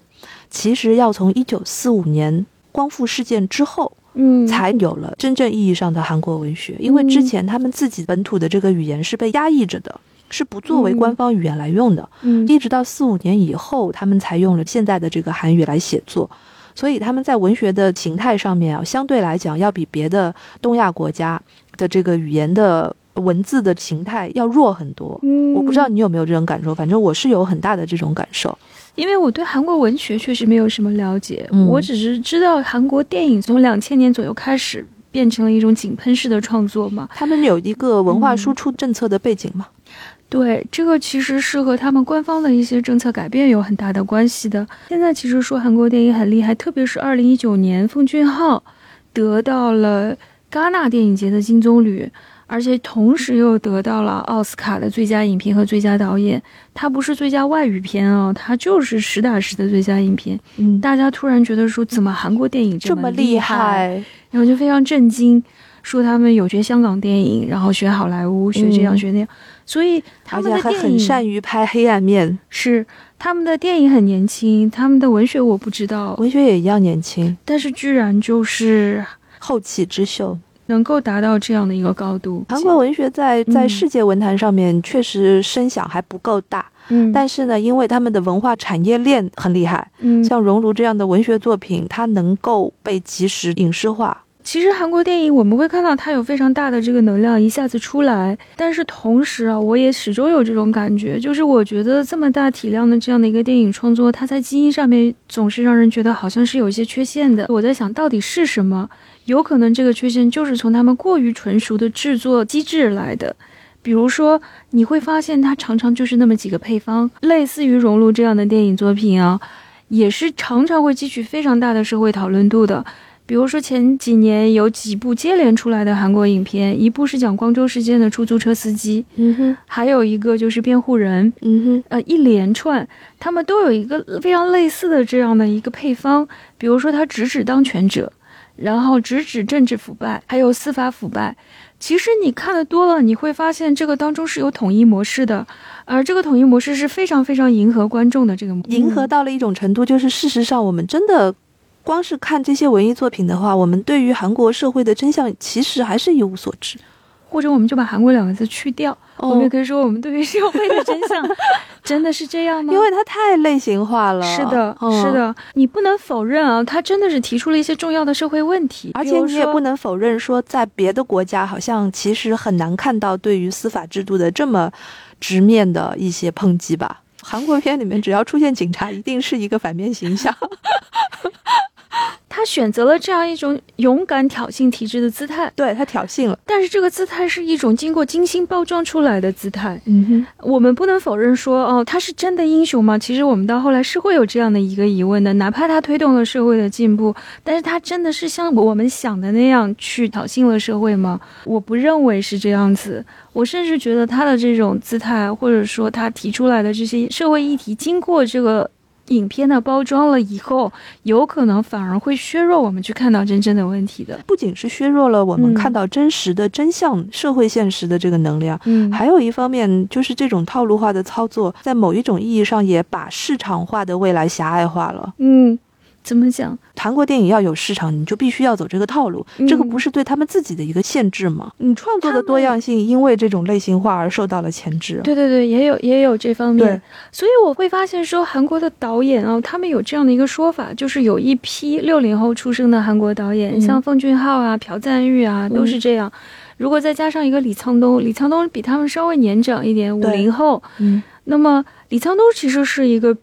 其实要从一九四五年光复事件之后，嗯，才有了真正意义上的韩国文学。因为之前他们自己本土的这个语言是被压抑着的，是不作为官方语言来用的。嗯，一直到四五年以后，他们才用了现在的这个韩语来写作。所以他们在文学的形态上面啊，相对来讲要比别的东亚国家的这个语言的文字的形态要弱很多。嗯，我不知道你有没有这种感受，反正我是有很大的这种感受。因为我对韩国文学确实没有什么了解，嗯我只是知道韩国电影从两千年左右开始。变成了一种井喷式的创作嘛。他们有一个文化输出政策的背景嘛？对，这个其实是和他们官方的一些政策改变有很大的关系的。现在其实说韩国电影很厉害，特别是二零一九年，奉俊昊得到了戛纳电影节的金棕榈。而且同时又得到了奥斯卡的最佳影片和最佳导演，他不是最佳外语片哦，他就是实打实的最佳影片。嗯，大家突然觉得说，怎么韩国电影这么厉害？然后就非常震惊，说他们有学香港电影，然后学好莱坞，学这样学那样。所以他们的电影很善于拍黑暗面，是他们的电影很年轻，他们的文学我不知道，文学也一样年轻，但是居然就是后起之秀。能够达到这样的一个高度，韩国文学在在世界文坛上面确实声响还不够大，嗯，但是呢，因为他们的文化产业链很厉害，嗯，像《熔炉》这样的文学作品，它能够被及时影视化。其实韩国电影我们会看到它有非常大的这个能量一下子出来，但是同时啊，我也始终有这种感觉，就是我觉得这么大体量的这样的一个电影创作，它在基因上面总是让人觉得好像是有一些缺陷的。我在想到底是什么？有可能这个缺陷就是从他们过于纯熟的制作机制来的，比如说你会发现它常常就是那么几个配方，类似于《熔炉》这样的电影作品啊，也是常常会汲取非常大的社会讨论度的。比如说前几年有几部接连出来的韩国影片，一部是讲光州事件的出租车司机，嗯哼，还有一个就是辩护人，嗯哼，呃，一连串他们都有一个非常类似的这样的一个配方，比如说他直指当权者。然后直指政治腐败，还有司法腐败。其实你看的多了，你会发现这个当中是有统一模式的，而这个统一模式是非常非常迎合观众的。这个迎合到了一种程度，就是事实上我们真的光是看这些文艺作品的话，我们对于韩国社会的真相其实还是一无所知。或者我们就把“韩国”两个字去掉，我们也可以说我们对于社会的真相真的是这样吗？因为它太类型化了。是的，是的，你不能否认啊，它真的是提出了一些重要的社会问题。而且你也不能否认说，在别的国家好像其实很难看到对于司法制度的这么直面的一些抨击吧。韩国片里面只要出现警察，一定是一个反面形象。他选择了这样一种勇敢挑衅体制的姿态，对他挑衅了。但是这个姿态是一种经过精心包装出来的姿态。嗯哼，我们不能否认说，哦，他是真的英雄吗？其实我们到后来是会有这样的一个疑问的。哪怕他推动了社会的进步，但是他真的是像我们想的那样去挑衅了社会吗？我不认为是这样子。我甚至觉得他的这种姿态，或者说他提出来的这些社会议题，经过这个。影片的包装了以后，有可能反而会削弱我们去看到真正的问题的。不仅是削弱了我们看到真实的真相、社会现实的这个能量，嗯，还有一方面就是这种套路化的操作，在某一种意义上也把市场化的未来狭隘化了。嗯。怎么讲？韩国电影要有市场，你就必须要走这个套路，这个不是对他们自己的一个限制吗？你创作的多样性因为这种类型化而受到了钳制。对对对，也有也有这方面。所以我会发现说，韩国的导演啊，他们有这样的一个说法，就是有一批六零后出生的韩国导演，像奉俊昊啊、朴赞玉啊，都是这样。如果再加上一个李沧东，李沧东比他们稍微年长一点，五零后。嗯，那么李沧东其实是一个。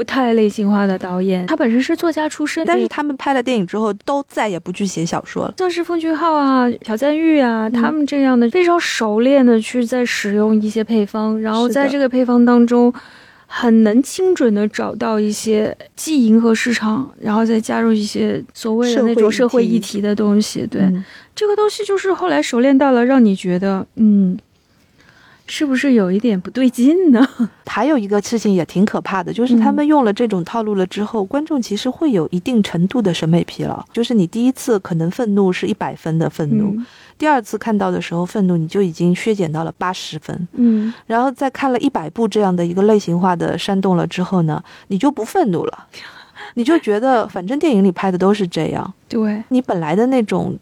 不太类型化的导演，他本身是作家出身，但是他们拍了电影之后，都再也不去写小说了。像是奉俊昊啊、朴赞玉啊，他们这样的非常熟练的去在使用一些配方，然后在这个配方当中，很能精准的找到一些既迎合市场，然后再加入一些所谓的那种社会议题的东西。对，这个东西就是后来熟练到了，让你觉得，嗯。是不是有一点不对劲呢？还有一个事情也挺可怕的，就是他们用了这种套路了之后，观众其实会有一定程度的审美疲劳。就是你第一次可能愤怒是一百分的愤怒，第二次看到的时候愤怒你就已经削减到了八十分。嗯，然后再看了一百部这样的一个类型化的煽动了之后呢，你就不愤怒了，你就觉得反正电影里拍的都是这样。对你本来的那种。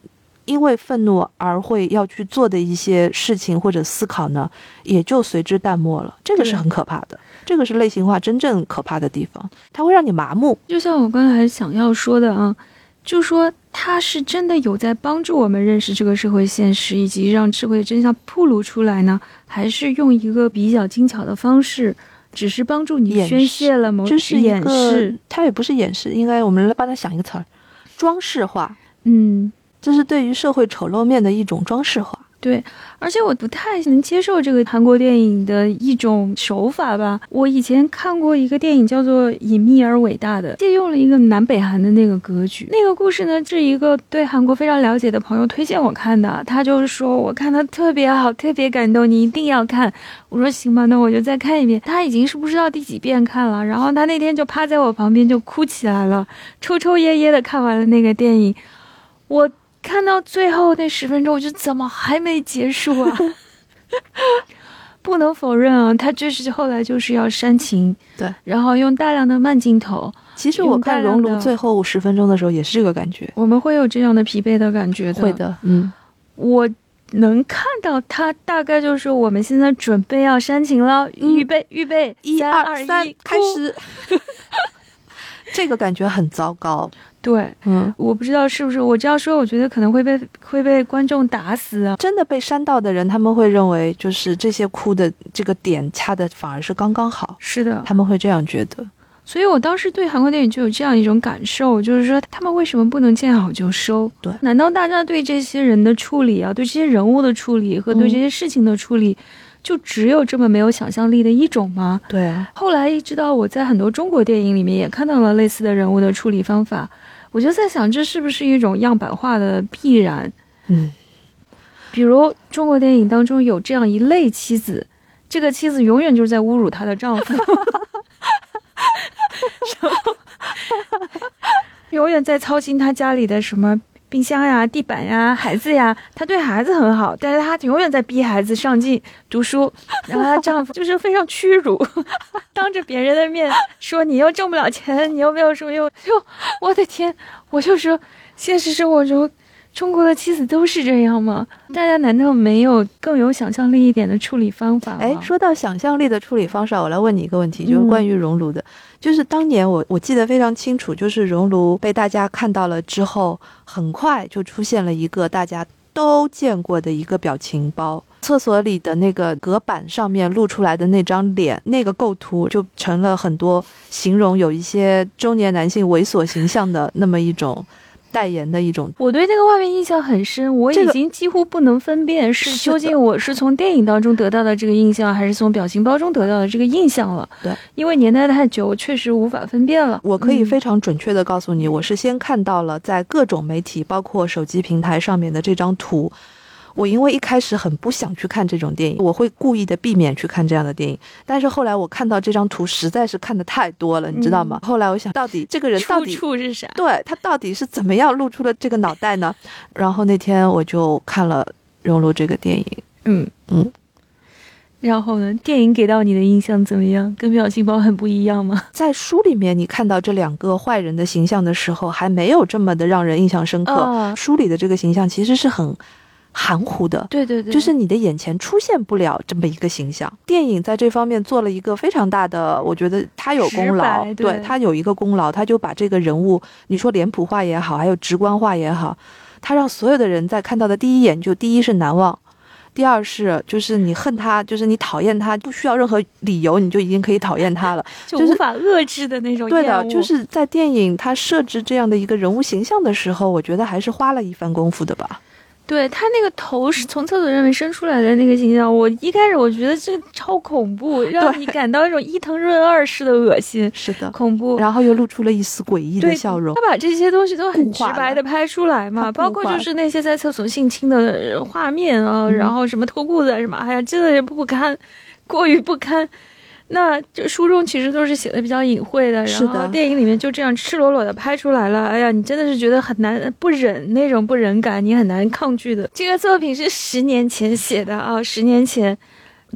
因为愤怒而会要去做的一些事情或者思考呢，也就随之淡漠了。这个是很可怕的，这个是类型化真正可怕的地方，它会让你麻木。就像我刚才想要说的啊，就说它是真的有在帮助我们认识这个社会现实，以及让社会真相暴露出来呢，还是用一个比较精巧的方式，只是帮助你宣泄了某种掩饰？它也不是掩饰，应该我们来帮他想一个词儿，装饰化。嗯。这是对于社会丑陋面的一种装饰化。对，而且我不太能接受这个韩国电影的一种手法吧。我以前看过一个电影叫做《隐秘而伟大的》，借用了一个南北韩的那个格局。那个故事呢，是一个对韩国非常了解的朋友推荐我看的。他就是说我看的特别好，特别感动，你一定要看。我说行吧，那我就再看一遍。他已经是不知道第几遍看了，然后他那天就趴在我旁边就哭起来了，抽抽噎噎的看完了那个电影。我。看到最后那十分钟，我就怎么还没结束啊？不能否认啊，他就是后来就是要煽情，对，然后用大量的慢镜头。其实我看《熔炉》最后十分钟的时候也是这个感觉，我们会有这样的疲惫的感觉的。会的，嗯，我能看到他大概就是我们现在准备要煽情了，预备，预备，一二三，开始。这个感觉很糟糕。对，嗯，我不知道是不是我这样说，我觉得可能会被会被观众打死啊！真的被删到的人，他们会认为就是这些哭的这个点掐的反而是刚刚好。是的，他们会这样觉得。所以我当时对韩国电影就有这样一种感受，就是说他们为什么不能见好就收？对，难道大家对这些人的处理啊，对这些人物的处理和对这些事情的处理？就只有这么没有想象力的一种吗？对。后来一直到我在很多中国电影里面也看到了类似的人物的处理方法，我就在想，这是不是一种样板化的必然？嗯。比如中国电影当中有这样一类妻子，这个妻子永远就是在侮辱她的丈夫，然后永远在操心她家里的什么。冰箱呀，地板呀，孩子呀，她对孩子很好，但是她永远在逼孩子上进读书。然后她丈夫就是非常屈辱，当着别人的面说你又挣不了钱，你又没有什么用。就我的天，我就说现实生活中。中国的妻子都是这样吗？大家难道没有更有想象力一点的处理方法吗？哎，说到想象力的处理方式，我来问你一个问题，就是关于熔炉的。就是当年我我记得非常清楚，就是熔炉被大家看到了之后，很快就出现了一个大家都见过的一个表情包，厕所里的那个隔板上面露出来的那张脸，那个构图就成了很多形容有一些中年男性猥琐形象的那么一种。代言的一种，我对那个画面印象很深，我已经几乎不能分辨是究竟我是从电影当中得到的这个印象，还是从表情包中得到的这个印象了。对，因为年代太久，我确实无法分辨了。我可以非常准确的告诉你，我是先看到了在各种媒体，包括手机平台上面的这张图。我因为一开始很不想去看这种电影，我会故意的避免去看这样的电影。但是后来我看到这张图，实在是看的太多了，你知道吗？后来我想到底这个人到底处是啥？对他到底是怎么样露出了这个脑袋呢？然后那天我就看了《熔炉》这个电影。嗯嗯。然后呢？电影给到你的印象怎么样？跟表情包很不一样吗？在书里面，你看到这两个坏人的形象的时候，还没有这么的让人印象深刻。书里的这个形象其实是很。含糊的，对对对，就是你的眼前出现不了这么一个形象。电影在这方面做了一个非常大的，我觉得他有功劳，对他有一个功劳，他就把这个人物，你说脸谱化也好，还有直观化也好，他让所有的人在看到的第一眼就第一是难忘，第二是就是你恨他，就是你讨厌他，不需要任何理由你就已经可以讨厌他了，就无法遏制的那种。对的，就是在电影他设置这样的一个人物形象的时候，我觉得还是花了一番功夫的吧。对他那个头是从厕所上面伸出来的那个形象，我一开始我觉得这超恐怖，让你感到一种伊藤润二式的恶心，是的，恐怖，然后又露出了一丝诡异的笑容。他把这些东西都很直白的拍出来嘛，包括就是那些在厕所性侵的画面啊，然后什么脱裤子什么，哎呀，真的是不堪，过于不堪。那这书中其实都是写的比较隐晦的，然后电影里面就这样赤裸裸的拍出来了。哎呀，你真的是觉得很难不忍那种不忍感，你很难抗拒的。这个作品是十年前写的啊，十年前，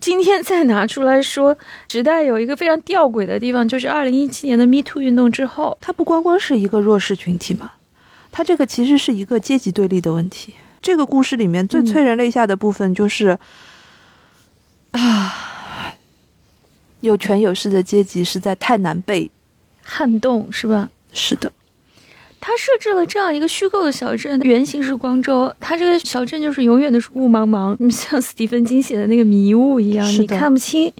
今天再拿出来说，时代有一个非常吊诡的地方，就是二零一七年的 Me Too 运动之后，它不光光是一个弱势群体嘛，它这个其实是一个阶级对立的问题。这个故事里面最催人泪下的部分就是，啊。有权有势的阶级实在太难被撼动，是吧？是的，他设置了这样一个虚构的小镇，原型是光州，他这个小镇就是永远的是雾茫茫，像斯蒂芬金写的那个迷雾一样，你看不清。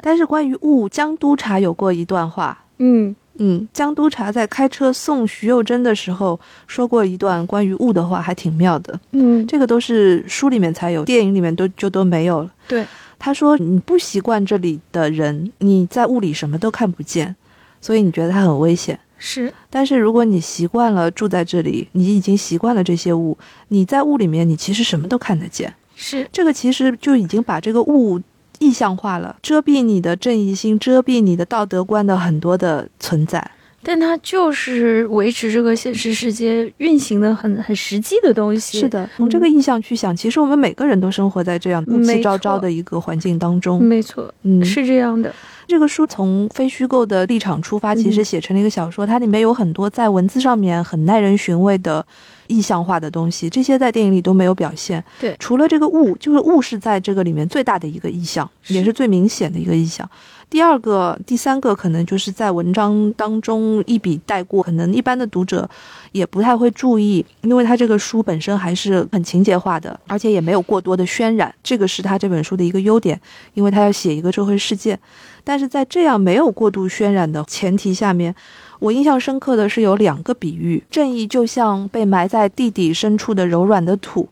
但是关于雾，江督察有过一段话，嗯，嗯，江督察在开车送徐幼贞的时候说过一段关于雾的话，还挺妙的。嗯，这个都是书里面才有，电影里面都就都没有了。对，他说你不习惯这里的人，你在雾里什么都看不见，所以你觉得它很危险。是，但是如果你习惯了住在这里，你已经习惯了这些雾，你在雾里面，你其实什么都看得见。是，这个其实就已经把这个雾意象化了，遮蔽你的正义心，遮蔽你的道德观的很多的存在。但它就是维持这个现实世界运行的很很实际的东西。是的，从这个意象去想，其实我们每个人都生活在这样雾气昭昭的一个环境当中。没错，嗯，是这样的。这个书从非虚构的立场出发，其实写成了一个小说，它里面有很多在文字上面很耐人寻味的意象化的东西，这些在电影里都没有表现。对，除了这个雾，就是雾是在这个里面最大的一个意象，也是最明显的一个意象。第二个、第三个可能就是在文章当中一笔带过，可能一般的读者也不太会注意，因为他这个书本身还是很情节化的，而且也没有过多的渲染，这个是他这本书的一个优点，因为他要写一个社会事件。但是在这样没有过度渲染的前提下面，我印象深刻的是有两个比喻：正义就像被埋在地底深处的柔软的土，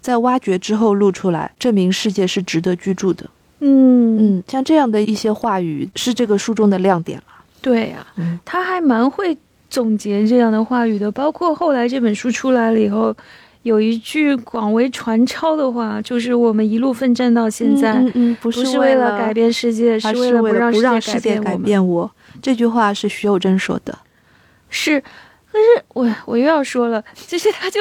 在挖掘之后露出来，证明世界是值得居住的。嗯嗯，像这样的一些话语是这个书中的亮点了。对呀、嗯他还蛮会总结这样的话语的，包括后来这本书出来了以后。有一句广为传抄的话，就是我们一路奋战到现在，嗯嗯，不是不是为了改变世界，是为了不让世世界改。变我。这句话是徐有贞说的。是，可是我我又要说了，就是他就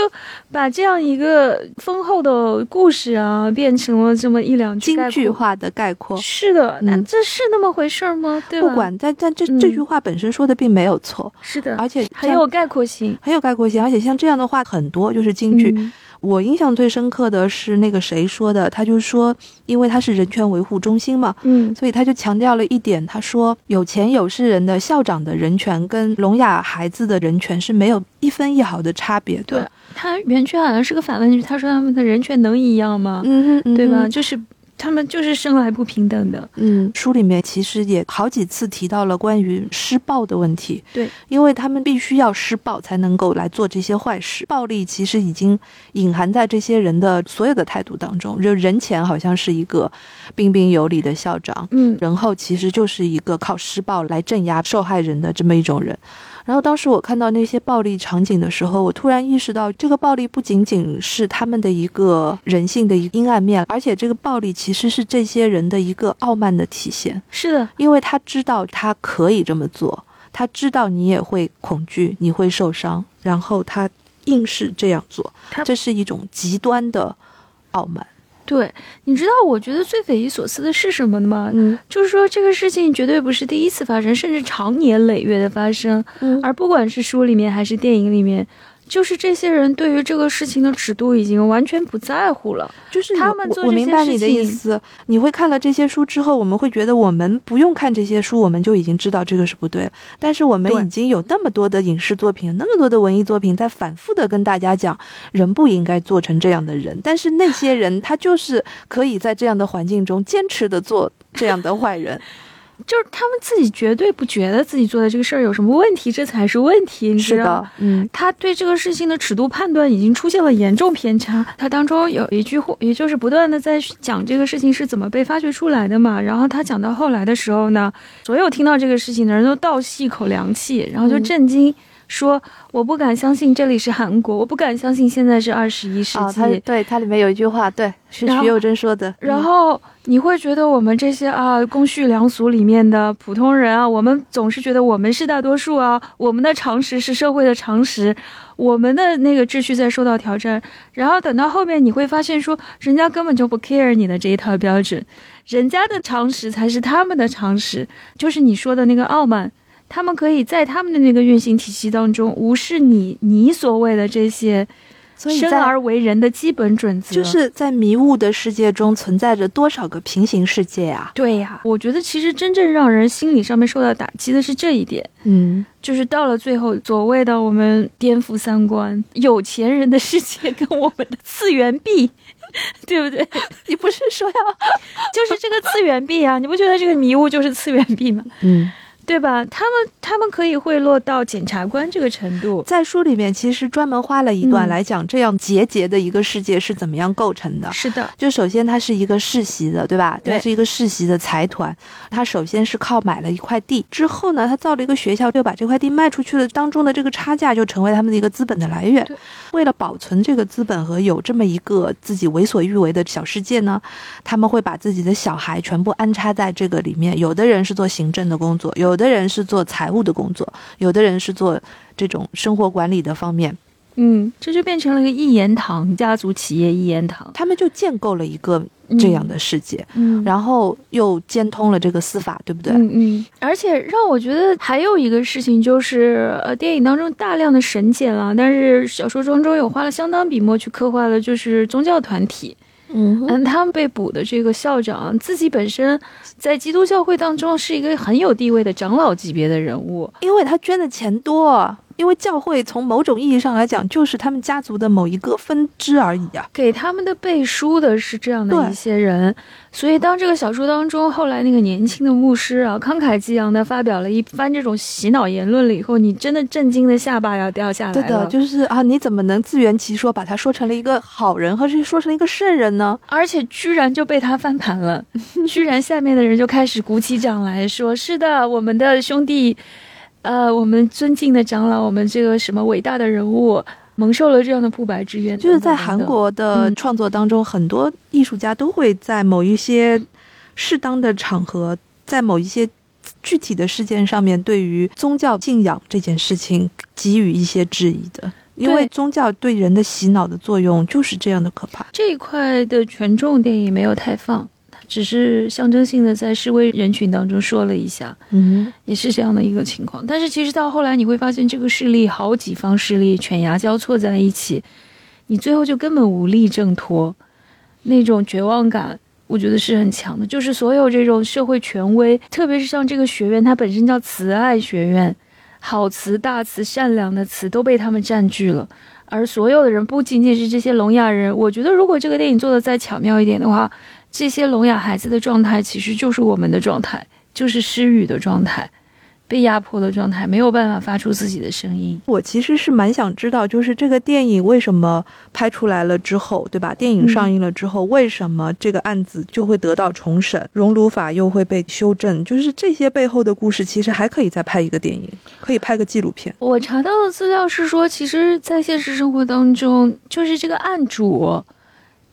把这样一个丰厚的故事啊，变成了这么一两句京。剧化的概括。是的，那嗯这是那么回事儿吗？对吧？不管，但但这嗯这句话本身说的并没有错，是的，而且很有概括性。很有概括性，而且像这样的话很多，就是京剧。嗯我印象最深刻的是那个谁说的，他就说，因为他是人权维护中心嘛，嗯所以他就强调了一点，他说有钱有势人的校长的人权跟聋哑孩子的人权是没有一分一毫的差别对的。他原句好像是个反问句，他说他们的人权能一样吗？嗯哼，对吧？就是他们就是生来不平等的。嗯，书里面其实也好几次提到了关于施暴的问题。对，因为他们必须要施暴才能够来做这些坏事，暴力其实已经隐含在这些人的所有的态度当中。就人前好像是一个彬彬有礼的校长，嗯人后其实就是一个靠施暴来镇压受害人的这么一种人。然后当时我看到那些暴力场景的时候，我突然意识到，这个暴力不仅仅是他们的一个人性的一个阴暗面，而且这个暴力其实是这些人的一个傲慢的体现，是的，因为他知道他可以这么做，他知道你也会恐惧，你会受伤，然后他硬是这样做，这是一种极端的傲慢。对，你知道我觉得最匪夷所思的是什么吗？嗯就是说这个事情绝对不是第一次发生，甚至长年累月的发生。嗯而不管是书里面还是电影里面，就是这些人对于这个事情的尺度已经完全不在乎了。就是他我我我们做这些事明白你的意思。你会看了这些书之后，我们会觉得我们不用看这些书，我们就已经知道这个是不对。但是我们已经有那么多的影视作品，那么多的文艺作品，在反复的跟大家讲，人不应该做成这样的人。但是那些人，他就是可以在这样的环境中坚持的做这样的坏人。就是他们自己绝对不觉得自己做的这个事儿有什么问题，这才是问题。你知道，嗯他对这个事情的尺度判断已经出现了严重偏差。他当中有一句话，也就是不断的在讲这个事情是怎么被发掘出来的嘛。然后他讲到后来的时候呢，所有听到这个事情的人都倒吸一口凉气，然后就嗯震惊。说我不敢相信这里是韩国，我不敢相信现在是二十一世啊，纪。他对它里面有一句话，对，是徐有贞说的。然后你会觉得我们这些啊公序良俗里面的普通人啊，我们总是觉得我们是大多数啊，我们的常识是社会的常识，我们的那个秩序在受到挑战。然后等到后面你会发现说，人家根本就不 care 你的这一套标准，人家的常识才是他们的常识，就是你说的那个傲慢。他们可以在他们的那个运行体系当中无视你你所谓的这些生而为人的基本准则，就是在迷雾的世界中存在着多少个平行世界啊？对呀、我觉得其实真正让人心理上面受到打击的是这一点，嗯，就是到了最后，所谓的我们颠覆三观，有钱人的世界跟我们的次元壁，对不对？你不是说要就是这个次元壁啊，你不觉得这个迷雾就是次元壁吗？嗯对吧？他们他们可以贿赂到检察官这个程度。在书里面其实专门花了一段嗯来讲这样节节的一个世界是怎么样构成的。是的，就首先它是一个世袭的，对吧？对它是一个世袭的财团，它首先是靠买了一块地，之后呢，它造了一个学校，就把这块地卖出去了，当中的这个差价就成为他们的一个资本的来源对。为了保存这个资本和有这么一个自己为所欲为的小世界呢，他们会把自己的小孩全部安插在这个里面。有的人是做行政的工作，有的人是做财务的工作，有的人是做这种生活管理的方面。嗯，这就变成了一个一言堂家族企业一言堂他们就建构了一个这样的世界，嗯，然后又兼通了这个司法，对不对？嗯嗯，而且让我觉得还有一个事情就是，呃，电影当中大量的神简了，但是小说当中有花了相当笔墨去刻画的，就是宗教团体。嗯嗯，他们被捕的这个校长自己本身在基督教会当中是一个很有地位的长老级别的人物。因为他捐的钱多，因为教会从某种意义上来讲，就是他们家族的某一个分支而已啊。给他们的背书的是这样的一些人，所以当这个小说当中，后来那个年轻的牧师啊，慷慨激昂的发表了一番这种洗脑言论了以后，你真的震惊的下巴要掉下来对的，了。就是啊，你怎么能自圆其说，把他说成了一个好人，或是说成了一个圣人呢？而且居然就被他翻盘了，居然下面的人就开始鼓起掌来说：“是的，我们的兄弟，呃，我们尊敬的长老，我们这个什么伟大的人物，蒙受了这样的不白之冤。”就是在韩国的嗯创作当中，很多艺术家都会在某一些适当的场合，在某一些具体的事件上面，对于宗教信仰这件事情给予一些质疑的。因为宗教对人的洗脑的作用就是这样的可怕。这一块的权重电影没有太放，它只是象征性的在示威人群当中说了一下，嗯，也是这样的一个情况。但是其实到后来你会发现，这个势力好几方势力犬牙交错在一起，你最后就根本无力挣脱，那种绝望感。我觉得是很强的，就是所有这种社会权威，特别是像这个学院，它本身叫慈爱学院，好词、大词、善良的词都被他们占据了。而所有的人不仅仅是这些聋哑人，我觉得如果这个电影做的再巧妙一点的话，这些聋哑孩子的状态其实就是我们的状态，就是失语的状态，被压迫的状态，没有办法发出自己的声音。我其实是蛮想知道，就是这个电影为什么拍出来了之后，对吧？电影上映了之后，为什么这个案子就会得到重审，熔炉法又会被修正？就是这些背后的故事，其实还可以再拍一个电影，可以拍个纪录片。我查到的资料是说，其实，在现实生活当中，就是这个案主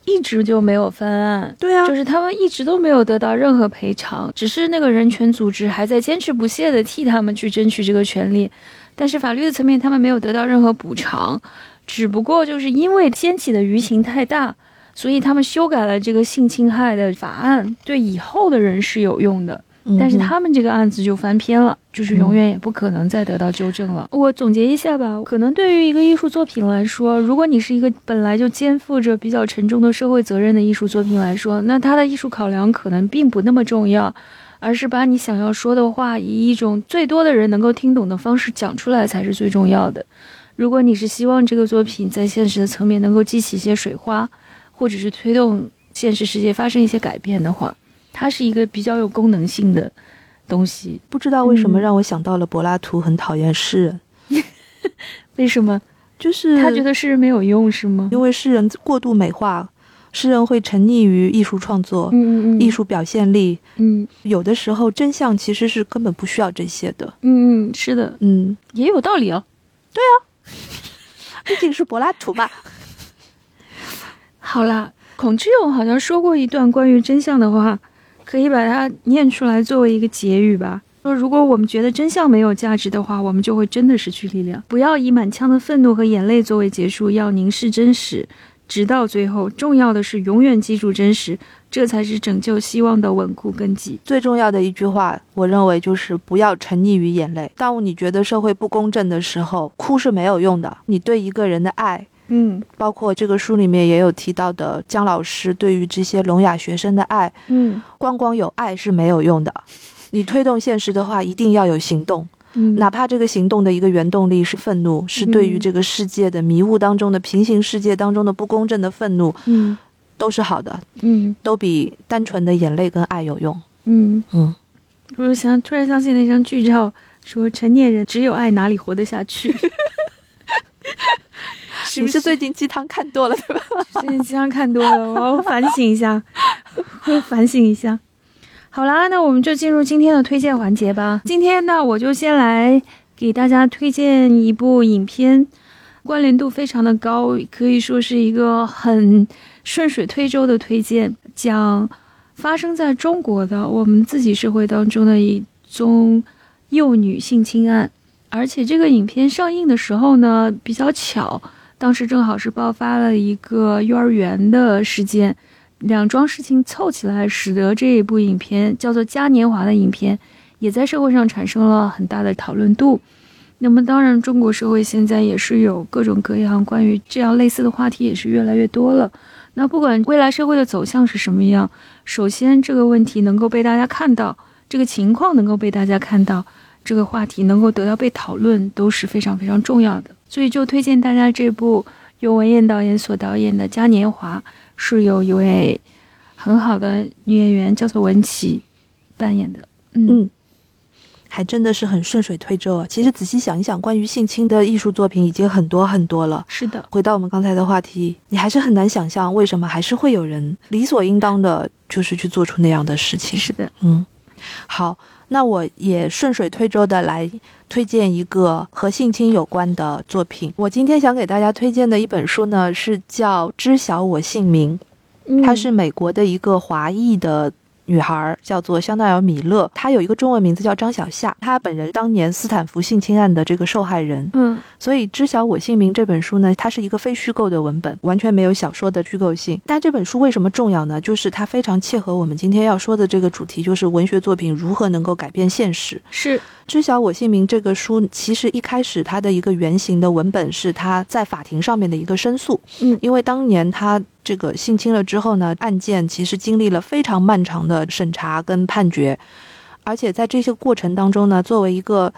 一直就没有翻案，对啊，就是他们一直都没有得到任何赔偿，只是那个人权组织还在坚持不懈的替他们去争取这个权利，但是法律的层面他们没有得到任何补偿，只不过就是因为掀起的舆情太大，所以他们修改了这个性侵害的法案，对以后的人是有用的。但是嗯他们这个案子就翻篇了，就是永远也不可能再得到纠正了。我总结一下吧，可能对于一个艺术作品来说，如果你是一个本来就肩负着比较沉重的社会责任的艺术作品来说，那它的艺术考量可能并不那么重要，而是把你想要说的话以一种最多的人能够听懂的方式讲出来才是最重要的。如果你是希望这个作品在现实的层面能够激起一些水花，或者是推动现实世界发生一些改变的话，它是一个比较有功能性的东西。不知道为什么嗯让我想到了柏拉图很讨厌诗人，为什么？就是他觉得诗人没有用是吗？因为诗人过度美化，诗人会沉溺于艺术创作、嗯嗯嗯，艺，术表现力，嗯有的时候真相其实是根本不需要这些的。嗯嗯，是的，嗯，也有道理哦。对啊 毕竟是柏拉图嘛。好啦，孔之勇好像说过一段关于真相的话，可以把它念出来作为一个结语吧。说如果我们觉得真相没有价值的话，我们就会真的失去力量。不要以满腔的愤怒和眼泪作为结束，要凝视真实，直到最后。重要的是永远记住真实，这才是拯救希望的稳固根基。最重要的一句话，我认为就是不要沉溺于眼泪。当你觉得社会不公正的时候，哭是没有用的。你对一个人的爱，嗯包括这个书里面也有提到的姜老师对于这些聋哑学生的爱，嗯光光有爱是没有用的。你推动现实的话，一定要有行动，嗯，哪怕这个行动的一个原动力是愤怒，是对于嗯这个世界的迷雾当中的平行世界当中的不公正的愤怒，嗯都是好的，嗯都比单纯的眼泪跟爱有用。嗯。嗯，我想突然想起那张剧照，说成年人只有爱哪里活得下去。你是最近鸡汤看多了对吧？最近鸡汤看多了，我要反省一下，我反省一下。好啦，那我们就进入今天的推荐环节吧。今天呢，我就先来给大家推荐一部影片，关联度非常的高，可以说是一个很顺水推舟的推荐，讲发生在中国的我们自己社会当中的一宗幼女性侵案。而且这个影片上映的时候呢，比较巧，当时正好是爆发了一个幼儿园的事件。两桩事情凑起来，使得这一部影片叫做《嘉年华》的影片，也在社会上产生了很大的讨论度。那么，当然，中国社会现在也是有各种各样关于这样类似的话题，也是越来越多了。那不管未来社会的走向是什么样，首先这个问题能够被大家看到，这个情况能够被大家看到，这个话题能够得到被讨论，都是非常非常重要的。所以，就推荐大家这部由文彦导演所导演的《嘉年华》。是由一位很好的女演员叫做文琪扮演的，嗯，还真的是很顺水推舟啊。其实仔细想一想，关于性侵的艺术作品已经很多很多了。是的，回到我们刚才的话题，你还是很难想象为什么还是会有人理所应当的，就是去做出那样的事情。是的，嗯，好，那我也顺水推舟的来推荐一个和性侵有关的作品。我今天想给大家推荐的一本书呢，是叫《知晓我姓名》，它是美国的一个华裔的。女孩叫做香奈儿·米勒，她有一个中文名字叫张小夏。她本人当年斯坦福性侵案的这个受害人，嗯，所以《知晓我姓名》这本书呢，它是一个非虚构的文本，完全没有小说的虚构性。但这本书为什么重要呢？就是它非常切合我们今天要说的这个主题，就是文学作品如何能够改变现实。是。知晓我姓名这个书，其实一开始它的一个原型的文本是他在法庭上面的一个申诉。嗯，因为当年他这个性侵了之后呢，案件其实经历了非常漫长的审查跟判决，而且在这些过程当中呢，作为一个。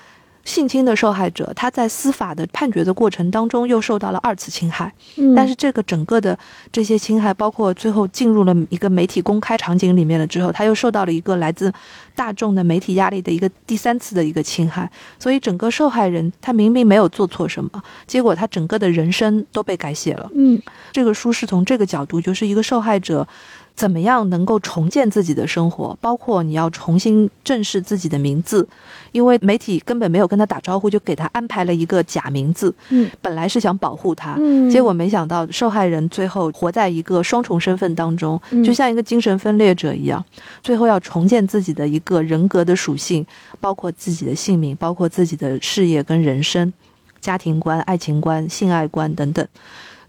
性侵的受害者，他在司法的判决的过程当中又受到了二次侵害，但是这个整个的这些侵害，包括最后进入了一个媒体公开场景里面了之后，他又受到了一个来自大众的媒体压力的一个第三次的一个侵害，所以整个受害人他明明没有做错什么，结果他整个的人生都被改写了。嗯，这个书是从这个角度，就是一个受害者。怎么样能够重建自己的生活？包括你要重新正视自己的名字，因为媒体根本没有跟他打招呼，就给他安排了一个假名字。嗯，本来是想保护他，嗯，结果没想到受害人最后活在一个双重身份当中，就像一个精神分裂者一样，最后要重建自己的一个人格的属性，包括自己的姓名，包括自己的事业跟人生、家庭观、爱情观、性爱观等等。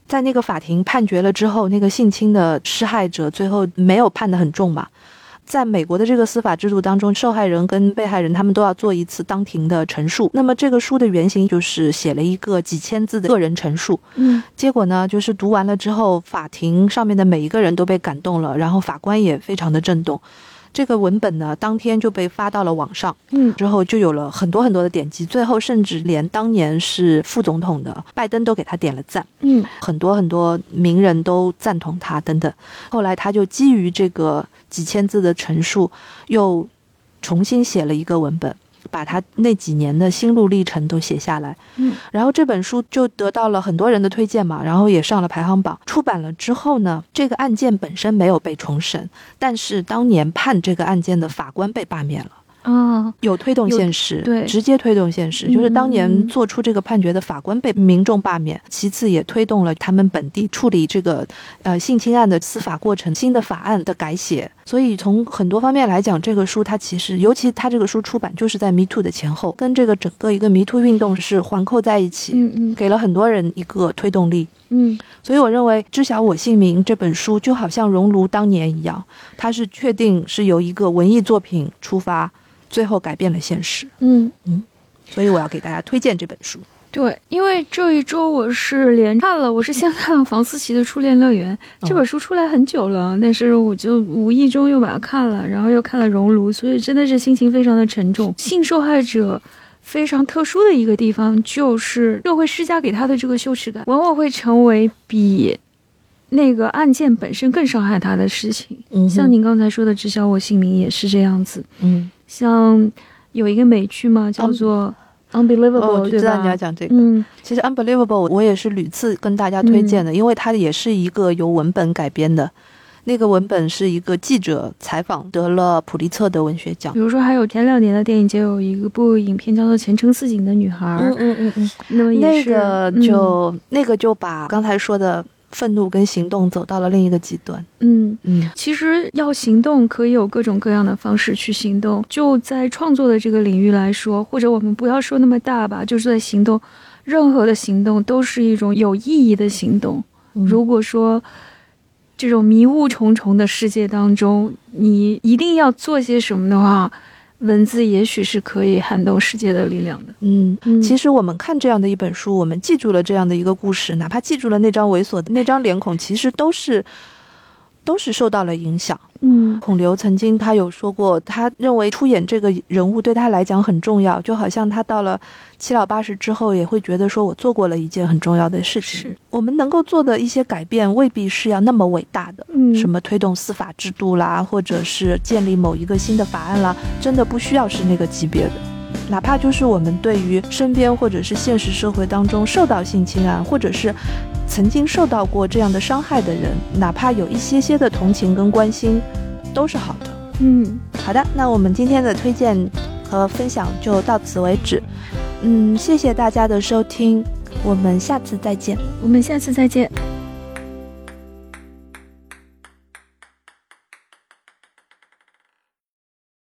在那个法庭判决了之后，那个性侵的施害者最后没有判得很重嘛？在美国的这个司法制度当中，受害人跟被害人他们都要做一次当庭的陈述。那么这个书的原型就是写了一个几千字的个人陈述。嗯，结果呢，就是读完了之后，法庭上面的每一个人都被感动了，然后法官也非常的震动。这个文本呢，当天就被发到了网上，嗯，之后就有了很多很多的点击，最后甚至连当年是副总统的拜登都给他点了赞，嗯，很多很多名人都赞同他等等。后来他就基于这个几千字的陈述，又重新写了一个文本。把他那几年的心路历程都写下来，嗯，然后这本书就得到了很多人的推荐嘛，然后也上了排行榜。出版了之后呢，这个案件本身没有被重审，但是当年判这个案件的法官被罢免了。啊，有推动现实，对，直接推动现实，就是当年做出这个判决的法官被民众罢免。其次，也推动了他们本地处理这个呃性侵案的司法过程新的法案的改写。所以从很多方面来讲，这个书它其实，尤其它这个书出版就是在 Me Too 的前后，跟这个整个一个 Me Too 运动是环扣在一起，嗯嗯，给了很多人一个推动力，嗯。所以我认为《知晓我姓名》这本书就好像熔炉当年一样，它是确定是由一个文艺作品出发。最后改变了现实。嗯嗯，所以我要给大家推荐这本书。对，因为这一周我是连看了，我是先看了房思琪的《初恋乐园》这本书出来很久了，但是我就无意中又把它看了，然后又看了《熔炉》，所以真的是心情非常的沉重。性受害者非常特殊的一个地方，就是社会施加给他的这个羞耻感，往往会成为比那个案件本身更伤害他的事情。嗯像您刚才说的“知晓我姓名”也是这样子。嗯，像有一个美剧嘛，叫做《Unbelievable、哦，我就知道你要？讲这个。嗯其实《Unbelievable》我也是屡次跟大家推荐的，因为它也是一个由文本改编的。那个文本是一个记者采访得了普利策的文学奖比。如说还有前两年的电影节有一个部影片叫做《前程似锦的女孩》，嗯嗯嗯嗯，那么也是那个嗯就、那个就把刚才说的愤怒跟行动走到了另一个极端。嗯。嗯其实要行动，可以有各种各样的方式去行动。就在创作的这个领域来说，或者我们不要说那么大吧，就是在行动，任何的行动都是一种有意义的行动。如果说这种迷雾重重的世界当中，你一定要做些什么的话，文字也许是可以撼动世界的力量的。嗯，嗯其实我们看这样的一本书，我们记住了这样的一个故事，哪怕记住了那张猥琐的那张脸孔，其实都是都是受到了影响。嗯孔刘曾经他有说过，他认为出演这个人物对他来讲很重要，就好像他到了七老八十之后，也会觉得说我做过了一件很重要的事情。是我们能够做的一些改变，未必是要那么伟大的。嗯，什么推动司法制度啦，或者是建立某一个新的法案啦，真的不需要是那个级别的。哪怕就是我们对于身边或者是现实社会当中受到性侵案，或者是曾经受到过这样的伤害的人，哪怕有一些些的同情跟关心，都是好的。嗯好的，那我们今天的推荐和分享就到此为止。嗯，谢谢大家的收听，我们下次再见。我们下次再见。